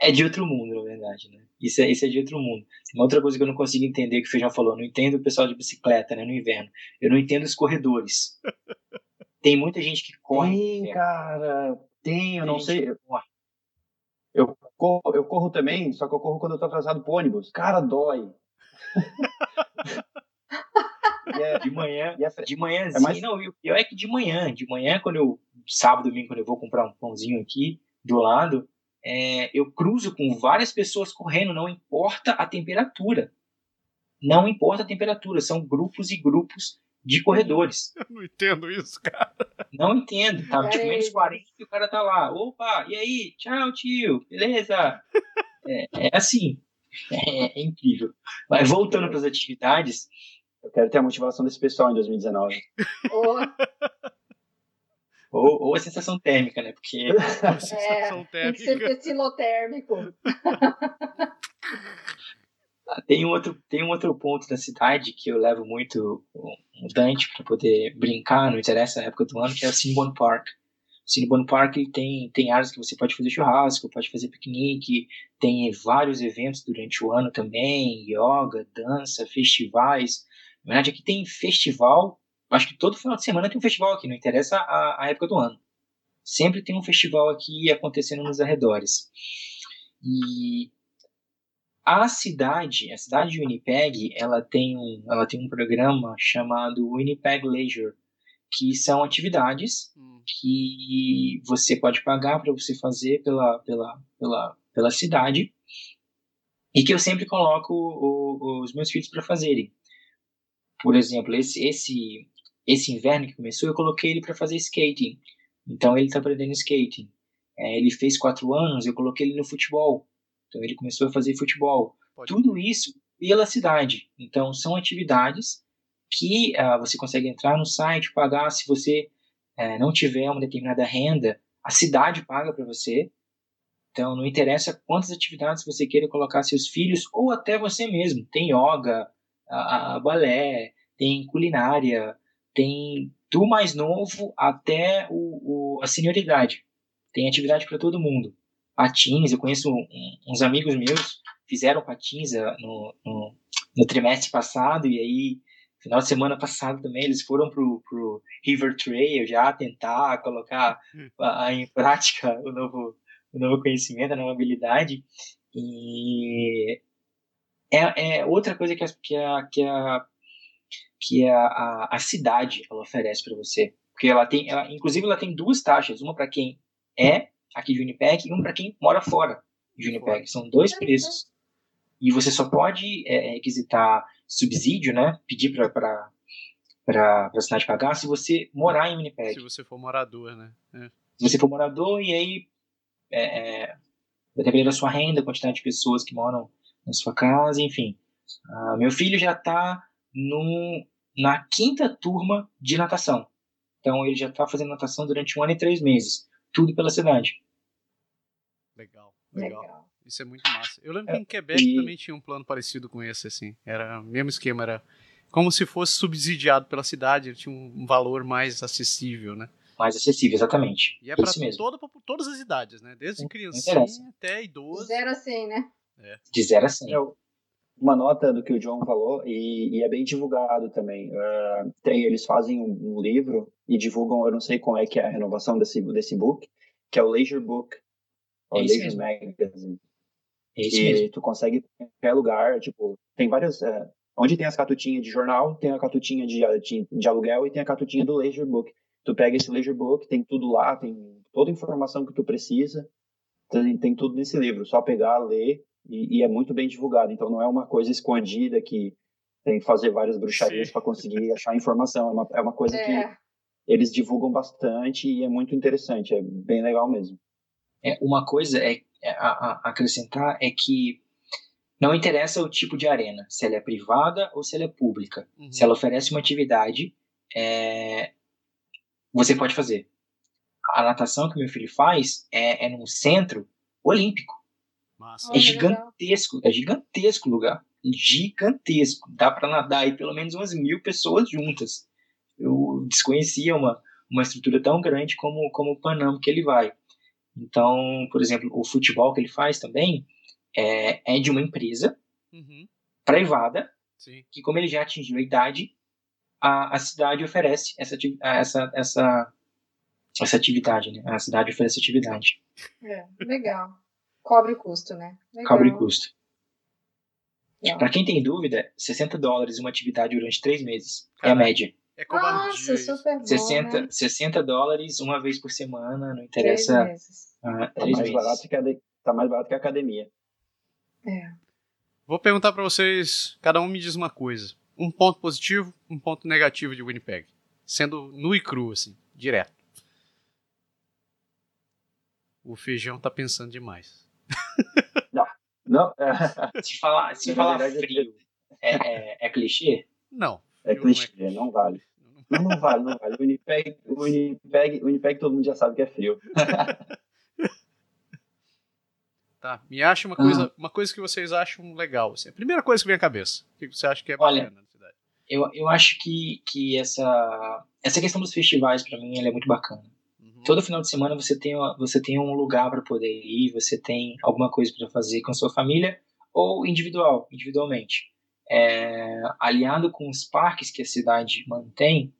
É de outro mundo, na verdade, né? Isso é, isso é de outro mundo. Uma outra coisa que eu não consigo entender, que o Feijão falou, não entendo o pessoal de bicicleta, né, no inverno. Eu não entendo os corredores. Tem muita gente que corre. Tem, cara. Tem, eu tem não sei. Eu corro, eu corro também, só que eu corro quando eu tô atrasado pro ônibus. Cara, dói. [LAUGHS] é, de manhã, é, de manhãzinho, é mais... não, o pior é que de manhã, de manhã, quando eu, sábado, domingo, quando eu vou comprar um pãozinho aqui do lado, é, eu cruzo com várias pessoas correndo, não importa a temperatura. Não importa a temperatura, são grupos e grupos de corredores. [LAUGHS] Eu não entendo isso, cara. Não entendo. Tá tipo menos 40 e o cara tá lá. Opa, e aí? Tchau, tio. Beleza? É, é assim. É, é, incrível. Mas voltando para as atividades. Eu quero ter a motivação desse pessoal em 2019. Oh. Ou, ou a sensação térmica, né? Porque. [LAUGHS] A sensação é, térmica. Tem que ser pilotérmico. [LAUGHS] tem um outro tem um outro ponto da cidade que eu levo muito o Dante para poder brincar, não interessa a época do ano, que é o Cinnabon Park. O Cinnabon Park tem tem áreas que você pode fazer churrasco, pode fazer piquenique, tem vários eventos durante o ano também, yoga, dança, festivais. Na verdade, aqui tem festival Acho que todo final de semana tem um festival aqui, não interessa a, a época do ano. sempre tem um festival aqui acontecendo nos arredores. E a cidade, a cidade de Winnipeg, ela tem um, ela tem um programa chamado Winnipeg Leisure, que são atividades hum. que você pode pagar para você fazer pela, pela, pela, pela cidade e que eu sempre coloco o, os meus filhos para fazerem. Por exemplo, esse, esse, esse inverno que começou, eu coloquei ele para fazer skating. Então ele está aprendendo skating. É, ele fez quatro anos, eu coloquei ele no futebol. Então ele começou a fazer futebol. Pode. Tudo isso pela cidade. Então são atividades que uh, você consegue entrar no site, pagar. Se você uh, não tiver uma determinada renda, a cidade paga para você. Então não interessa quantas atividades você queira colocar seus filhos ou até você mesmo. Tem yoga, a, a balé, tem culinária, tem do mais novo até o, o a senioridade. Tem atividade para todo mundo patins. Eu conheço uns amigos meus fizeram patins ah, no, no, no, trimestre passado e aí final de semana passado também eles foram pro, pro River Trail já tentar colocar hum. a, a, em prática o novo o novo conhecimento, a nova habilidade e é, é outra coisa que a, que a, que a, que a, a, a cidade ela oferece para você porque ela tem ela, inclusive ela tem duas taxas uma para quem é aqui de Winnipeg e um para quem mora fora de Winnipeg. São dois preços. E você só pode é, é requisitar subsídio, né? Pedir para para a cidade pagar se você morar em Winnipeg. Se você for morador, né? É. Se você for morador, e aí é, é, vai depender da sua renda, a quantidade de pessoas que moram na sua casa, enfim. Ah, meu filho já está na quinta turma de natação. Então ele já está fazendo natação durante um ano e três meses. Tudo pela cidade. Legal, legal, legal. Isso é muito massa. Eu lembro que em Quebec e... também tinha um plano parecido com esse, assim. Era o mesmo esquema, era como se fosse subsidiado pela cidade, ele tinha um valor mais acessível, né? Mais acessível, exatamente. E é para todas as idades, né? Desde criancinha até idoso. Zero a 100, né? É. De zero a 100. É, uma nota do que o John falou, e, e é bem divulgado também. Uh, tem, eles fazem um, um, livro e divulgam, eu não sei como é que é a renovação desse, desse book, que é o Leisure Book, é isso Magazine. É isso e mesmo. tu consegue em qualquer lugar, tipo, tem várias. É, onde tem as catutinhas de jornal, tem a catutinha de, de, de, aluguel e tem a catutinha do Leisure Book. Tu pega esse Leisure Book, tem tudo lá, tem toda a informação que tu precisa, tem, tem tudo nesse livro. Só pegar, ler e, e, é muito bem divulgado. Então não é uma coisa escondida que tem que fazer várias bruxarias para conseguir [LAUGHS] achar informação. É uma, é uma coisa é. que eles divulgam bastante e é muito interessante. É bem legal mesmo. É, uma coisa é, é a, a acrescentar é que não interessa o tipo de arena, se ela é privada ou se ela é pública. Uhum. Se ela oferece uma atividade, é, você pode fazer. A natação que meu filho faz é, é num centro olímpico. Massa. É gigantesco, é gigantesco o lugar. Gigantesco. Dá para nadar aí pelo menos umas mil pessoas juntas. Eu desconhecia uma, uma estrutura tão grande como, como o Panam que ele vai. Então, por exemplo, o futebol que ele faz também é, é de uma empresa uhum. privada, Sim. que como ele já atingiu a idade, a, a cidade oferece essa, essa, essa, essa atividade, né? A cidade oferece atividade. [LAUGHS] É, legal. Cobre o custo, né? Legal. Cobre o custo. Para quem tem dúvida, 60 dólares uma atividade durante três meses. Caramba. É a média. É covardia. Nossa, super bom, 60, né? 60 dólares uma vez por semana, não interessa. Três meses. Ah, tá, mais barato que a, tá mais barato que a academia. É. Vou perguntar para vocês, cada um me diz uma coisa. Um ponto positivo, um ponto negativo de Winnipeg. Sendo nu e cru, assim, direto. O feijão tá pensando demais. Não. Não. [LAUGHS] se falar, se falar frio, é, é, é clichê? Não. É clichê, não, é não vale. Não, não vale, não vale. O Winnipeg, o Winnipeg, o Winnipeg todo mundo já sabe que é frio. [LAUGHS] tá, me acha uma coisa, uma coisa que vocês acham legal. Assim. A primeira coisa que vem à cabeça. O que você acha que é Olha, bacana na cidade? Eu, eu acho que, que essa, essa questão dos festivais, para mim, é muito bacana. Todo final de semana você tem, você tem um lugar para poder ir, você tem alguma coisa para fazer com a sua família ou individual, individualmente é, aliado com os parques que a cidade mantém,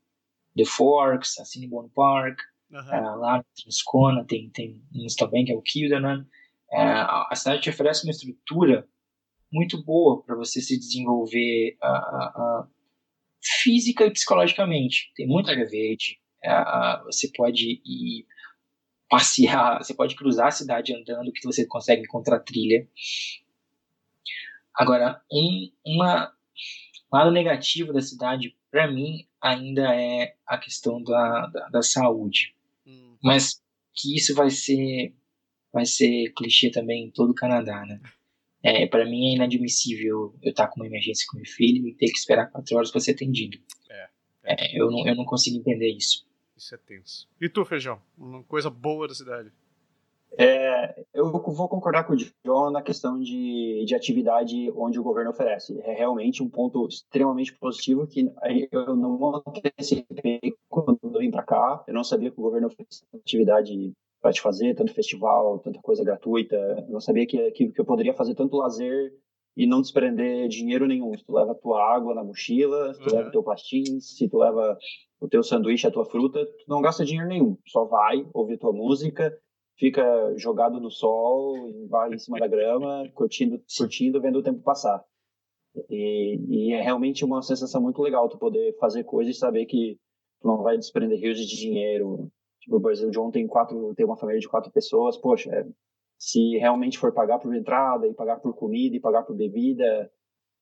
The Forks, a Cinnabon Park, uhum. uh, lá no Transcona, tem, tem uns também, que é o Kildanan. Uh, a cidade te oferece uma estrutura muito boa para você se desenvolver uh, física e psicologicamente. Tem muita área verde, você pode ir passear, você pode cruzar a cidade andando, que você consegue encontrar trilha. Agora, um uma, lado negativo da cidade, para mim, ainda é a questão da, da, da saúde. Hum. Mas que isso vai ser vai ser clichê também em todo o Canadá, né? É, para mim é inadmissível eu estar com uma emergência com meu filho e ter que esperar quatro horas para ser atendido. É, é. Eu, não, eu não consigo entender isso. Isso é tenso. E tu, Feijão? Uma coisa boa da cidade? É, eu vou concordar com o John na questão de, de atividade onde o governo oferece. É realmente um ponto extremamente positivo que eu não antecipei quando eu vim para cá. Eu não sabia que o governo oferecia atividade para te fazer, tanto festival, tanta coisa gratuita. Eu não sabia que, que, que eu poderia fazer tanto lazer e não desprender dinheiro nenhum. Se tu leva a tua água na mochila, se tu uhum. leva o teu pastinho, se tu leva o teu sanduíche, a tua fruta, tu não gasta dinheiro nenhum. Só vai, ouvir tua música, fica jogado no sol, vai em cima da grama, curtindo, curtindo, vendo o tempo passar. E, e, é realmente uma sensação muito legal tu poder fazer coisas e saber que tu não vai desprender rios de dinheiro. Tipo, o John tem quatro, tem uma família de quatro pessoas, poxa, é, se realmente for pagar por entrada e pagar por comida e pagar por bebida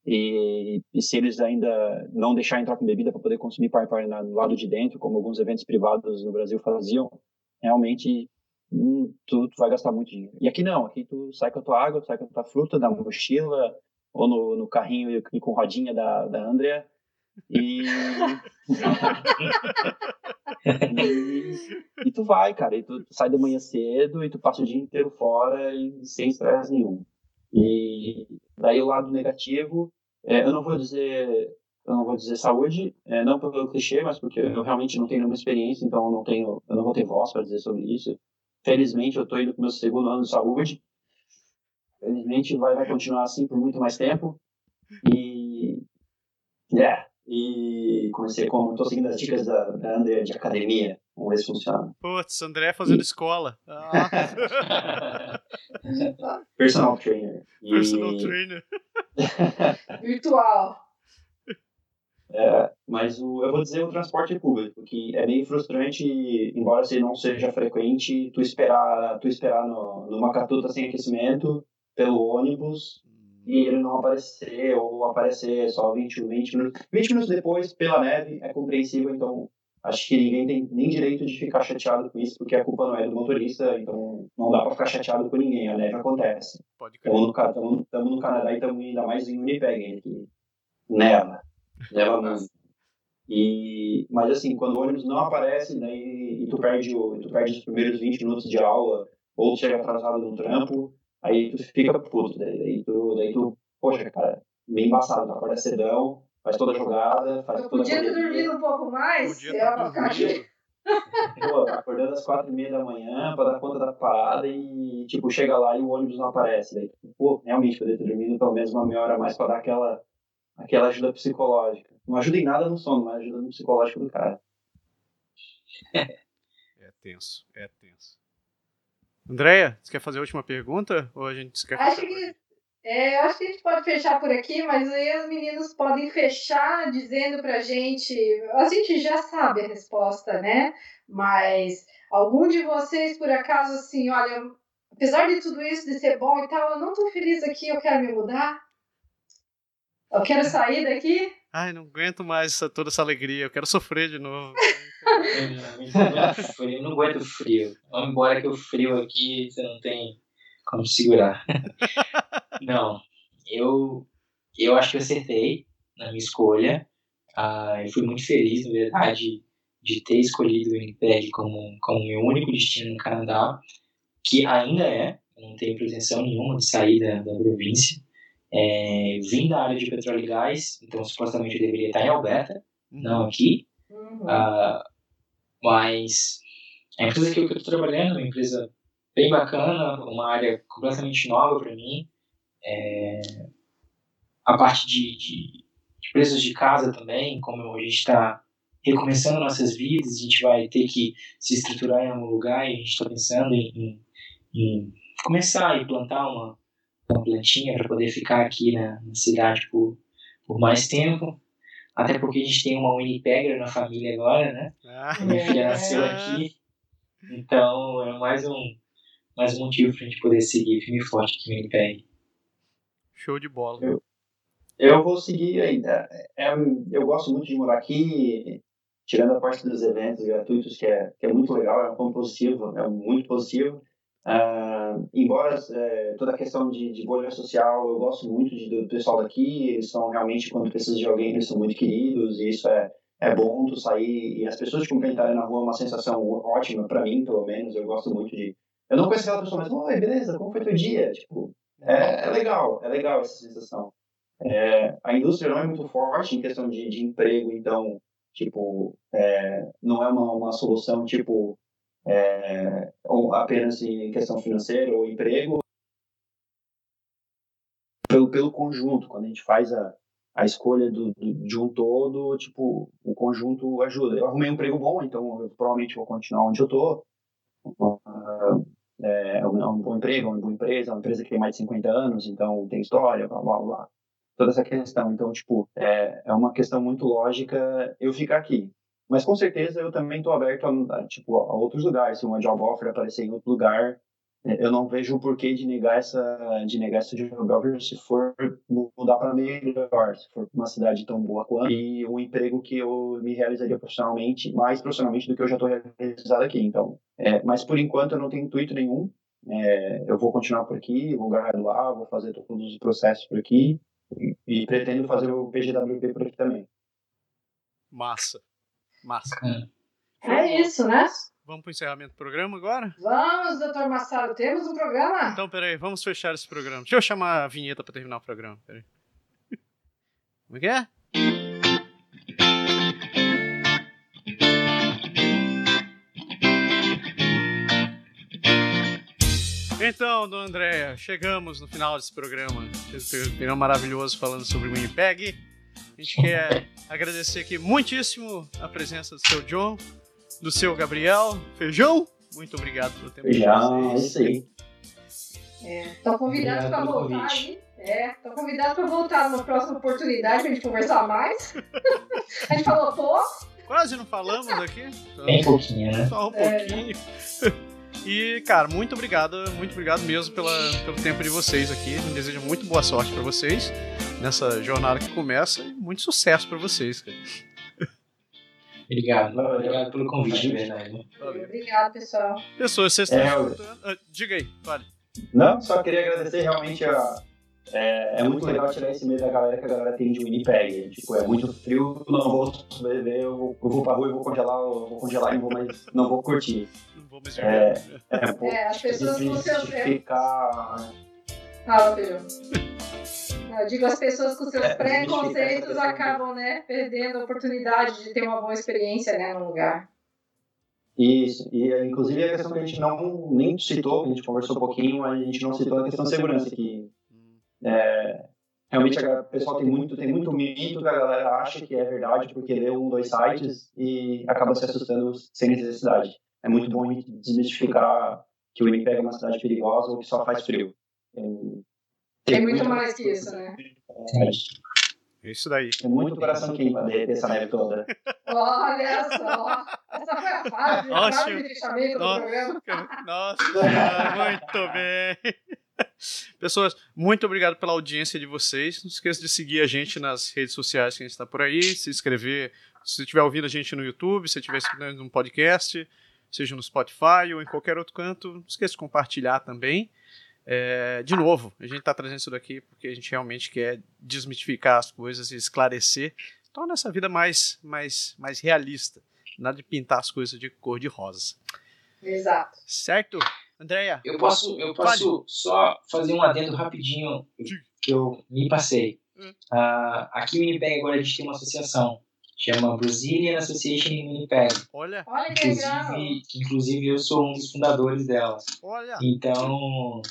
e, e se eles ainda não deixar entrar com bebida para poder consumir par par no lado de dentro, como alguns eventos privados no Brasil faziam, realmente hum, tu, tu, vai gastar muito dinheiro. E aqui não, aqui tu sai com a tua água, tu sai com a tua fruta da mochila ou no, no carrinho e com rodinha da, da Andrea e... e... e, tu vai, cara, e tu sai de manhã cedo e tu passa o dia inteiro fora e sem estresse nenhum. E daí o lado negativo, é, eu não vou dizer eu não vou dizer saúde, é, não pelo clichê, mas porque eu realmente não tenho nenhuma experiência, então eu não tenho, eu não vou ter voz para dizer sobre isso. Felizmente eu estou indo para o meu segundo ano de saúde. Felizmente vai, vai continuar assim por muito mais tempo. E é, e comecei com. Estou seguindo as dicas da, da André de academia. Vamos ver se funciona. Putz, André fazendo e... escola. [LAUGHS] Ah. Personal trainer. E... Personal trainer. [LAUGHS] Virtual. É, mas o, eu vou dizer o transporte público, que é meio frustrante, embora se não seja frequente, tu esperar, tu esperar no, numa catuta sem aquecimento pelo ônibus e ele não aparecer, ou aparecer só 20, 20 minutos. 20 minutos depois, pela neve, é compreensível, então acho que ninguém tem nem direito de ficar chateado com isso, porque a culpa não é do motorista, então não dá para ficar chateado com ninguém, a neve acontece. Estamos no, no Canadá e estamos ainda mais em Winnipeg, que neva, neva muito. E, mas assim, quando o ônibus não aparece, daí, e tu perde, o, tu perde os primeiros 20 minutos de aula, ou chega atrasado no trampo, Aí tu fica puto, daí, daí, tu, daí tu, poxa, cara, meio embaçado, tu acorda cedão, faz toda a jogada, faz eu toda podia ter dormido um pouco mais, podia ter dormido. Pô, tá acordando às quatro e meia da manhã pra dar conta da parada e, tipo, chega lá e o ônibus não aparece. Daí, pô, realmente, poderia ter dormido pelo menos uma meia hora a mais pra dar aquela, aquela ajuda psicológica. Não ajuda em nada no sono, mas ajuda no psicológico do cara. É tenso, é tenso. Andréia, você quer fazer a última pergunta? Ou a gente quer acho que, é, acho que a gente pode fechar por aqui, mas aí os meninos podem fechar dizendo pra gente. A gente já sabe a resposta, né? Mas algum de vocês, por acaso, assim, olha, apesar de tudo isso, de ser bom e tal, eu não tô feliz aqui, eu quero me mudar. Eu quero sair daqui. Ai, não aguento mais essa, toda essa alegria, eu quero sofrer de novo. eu não aguento frio. Vamos embora que o frio aqui você não tem como segurar. [LAUGHS] não, eu, eu acho que eu acertei na minha escolha. Uh, eu fui muito feliz, na verdade, de ter escolhido o Winnipeg como, como meu único destino no Canadá, que ainda é, não tenho pretensão nenhuma de sair da, da província. É, vim da área de petróleo e gás, então supostamente eu deveria estar em Alberta, uhum. não aqui. Uhum. Uh, mas a empresa que eu estou trabalhando é uma empresa bem bacana, uma área completamente nova para mim. É, a parte de, de, de, preços de casa também, como a gente está recomeçando nossas vidas, a gente vai ter que se estruturar em algum lugar e a gente está pensando em, em, em, começar e plantar uma, uma plantinha para poder ficar aqui na, na, cidade por, por mais tempo. Até porque a gente tem uma Winnipeg na família agora, né? Ah, Minha filha nasceu aqui. Então é mais um, mais um motivo para a gente poder seguir firme e forte aqui em Winnipeg. Show de bola. Eu, eu vou seguir ainda. É, é, eu gosto muito de morar aqui, tirando a parte dos eventos gratuitos, que é, que é muito legal, é um ponto positivo, é muito positivo. Uh, embora é, toda a questão de, de, bolha social, eu gosto muito de, do pessoal daqui, eles são realmente, quando precisa de alguém, eles são muito queridos, e isso é, é bom tu sair, e as pessoas te cumprimentarem na rua é uma sensação ótima, para mim, pelo menos, eu gosto muito de... Eu não conheço aquela pessoa, mas, oi, beleza, como foi teu dia? Tipo, é, é legal, é legal essa sensação. É, a indústria não é muito forte em questão de, de emprego, então, tipo, é, não é uma, uma solução, tipo, é, ou apenas em questão financeira ou emprego. Pelo, pelo conjunto, quando a gente faz a, a escolha do, do, de um todo, tipo, o conjunto ajuda. Eu arrumei um emprego bom, então eu provavelmente vou continuar onde eu tô. Uh, é, é, um, bom emprego, uma boa empresa, uma empresa que tem mais de 50 anos, então tem história, blá, blá, blá. Toda essa questão. Então, tipo, é, é uma questão muito lógica eu ficar aqui. Mas com certeza eu também estou aberto a, tipo, a outros lugares. Se uma job offer aparecer em outro lugar, eu não vejo o porquê de negar essa, de negar essa job offer se for mudar para melhor, se for uma cidade tão boa quanto e um emprego que eu me realizaria profissionalmente, mais profissionalmente do que eu já estou realizado aqui. Então, é, mas por enquanto eu não tenho intuito nenhum. É, eu vou continuar por aqui, vou graduar, vou fazer todos os processos por aqui e, e pretendo fazer o PGWP por aqui também. Massa, massa. É, é isso, né? Vamos para o encerramento do programa agora? Vamos, doutor Massaro, temos um programa? Então, peraí, vamos fechar esse programa. Deixa eu chamar a vinheta para terminar o programa. Peraí. Como é que é? Então, dona Andréia, chegamos no final desse programa. Esse programa maravilhoso falando sobre Winnipeg. A gente quer agradecer aqui muitíssimo a presença do seu John do seu Gabriel Feijão. Muito obrigado pelo tempo Feijão, é isso aí. Estão é, convidados para voltar aí. É, estão convidados para voltar numa próxima oportunidade para a gente conversar mais. [LAUGHS] a gente falou pouco. Quase não falamos aqui. Então, Bem pouquinho, né? Só um é. E, cara, muito obrigado, muito obrigado mesmo pela, pelo tempo de vocês aqui. Eu desejo muito boa sorte para vocês nessa jornada que começa e muito sucesso para vocês, cara. Obrigado, obrigado pelo convite, verdade. Obrigado, pessoal. Pessoas, vocês estão é, eu... Ah, diga aí, vale. Não, só queria agradecer realmente a. É, é, muito legal tirar esse medo da galera que a galera tem de Winnipeg. Tipo, é muito frio, não vou sobreviver, eu vou, eu vou pra rua e vou congelar, eu vou congelar e vou, mas não vou curtir. Vou mais é, é, pô, é, as pessoas com seu ficar... Fala, Pedro. Eu digo, as pessoas com seus é, preconceitos acabam, né, perdendo a oportunidade de ter uma boa experiência, né, no lugar. Isso, e inclusive a questão que a gente não nem citou, a gente conversou um pouquinho, mas a gente não citou a questão da segurança, que é, realmente o pessoal tem muito, tem muito mito que a galera acha que é verdade porque leu um, dois sites e acaba se assustando sem necessidade. É muito bom a gente desmistificar que o Winnipeg é uma cidade perigosa ou que só faz frio. Tem, tem muito mais que isso, né? É isso daí. Tem muito coração queima derreter essa neve toda. Olha só! Essa foi a fase, a fase de fechamento do programa. Nossa, muito bem. Pessoas, muito obrigado pela audiência de vocês. Não esqueça de seguir a gente nas redes sociais que a gente está por aí, se inscrever. Se estiver ouvindo a gente no YouTube, se estiver escutando um podcast, seja no Spotify ou em qualquer outro canto, não esqueça de compartilhar também. É, de novo, a gente está trazendo isso daqui porque a gente realmente quer desmitificar as coisas e esclarecer, torna essa vida mais, mais, mais realista. Nada de pintar as coisas de cor de rosa. Exato. Certo? Andréia? Eu posso, eu posso só fazer um adendo rapidinho que eu me passei. Uh, aqui em Winnipeg agora a gente tem uma associação chama Brazilian Association in Winnipeg. Olha, Olha que legal. inclusive eu sou um dos fundadores dela. Olha. Então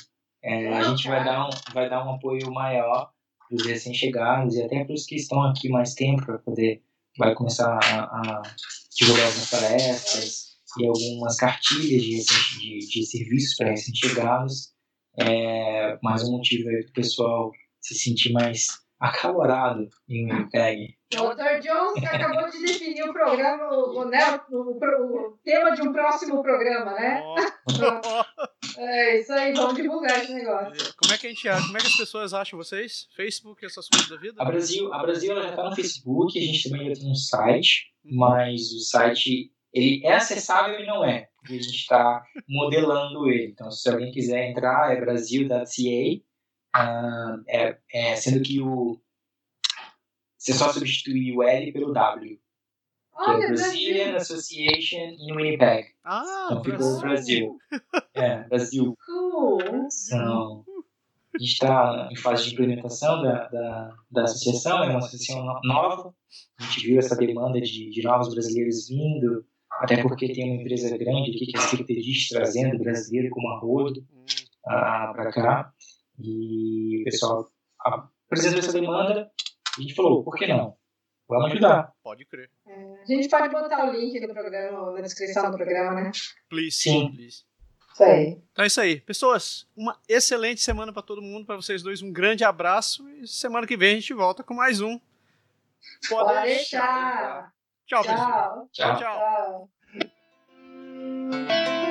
é, a gente vai dar, um, vai dar um apoio maior para os recém-chegados e até para os que estão aqui mais tempo para poder vai começar a, a divulgar algumas palestras e algumas cartilhas de, de, de serviços para recém-chegados. É mais um motivo aí do pessoal se sentir mais acalorado em Winnipeg. O Dr. Jones acabou de definir o programa, o, né, o, o, o, tema de um próximo programa, né? Oh. é isso aí, vamos divulgar esse negócio. Como é que a gente como é que as pessoas acham vocês? Facebook, essas coisas da vida? A Brasil, a Brasil já está no Facebook, a gente também tem um site, uhum. mas o site ele é acessável e não é, porque a gente está modelando ele. Então, se alguém quiser entrar, é brasil.ca, uh, é, é, sendo que o você só substitui o L pelo W. Que é Brazilian Association in Winnipeg. Ah, então ficou Brasil. É, Brasil. Cool. Então, a gente está em fase de implementação da, da, da associação, é uma associação nova. A gente viu essa demanda de, de novos brasileiros vindo, até porque tem uma empresa grande aqui que é a Secretariat trazendo brasileiro como a rodo ah, para cá. E o pessoal apresentou essa demanda a gente falou, por que não? Vamos ajudar. Pode crer. É, a gente pode botar o link do programa na descrição do programa, né? Please, sim. Please. Isso aí. Então é isso aí. Pessoas, uma excelente semana para todo mundo, para vocês dois. Um grande abraço e semana que vem a gente volta com mais um. Pode, Pode deixar. deixar. Tchau, tchau. Tchau, tchau. tchau.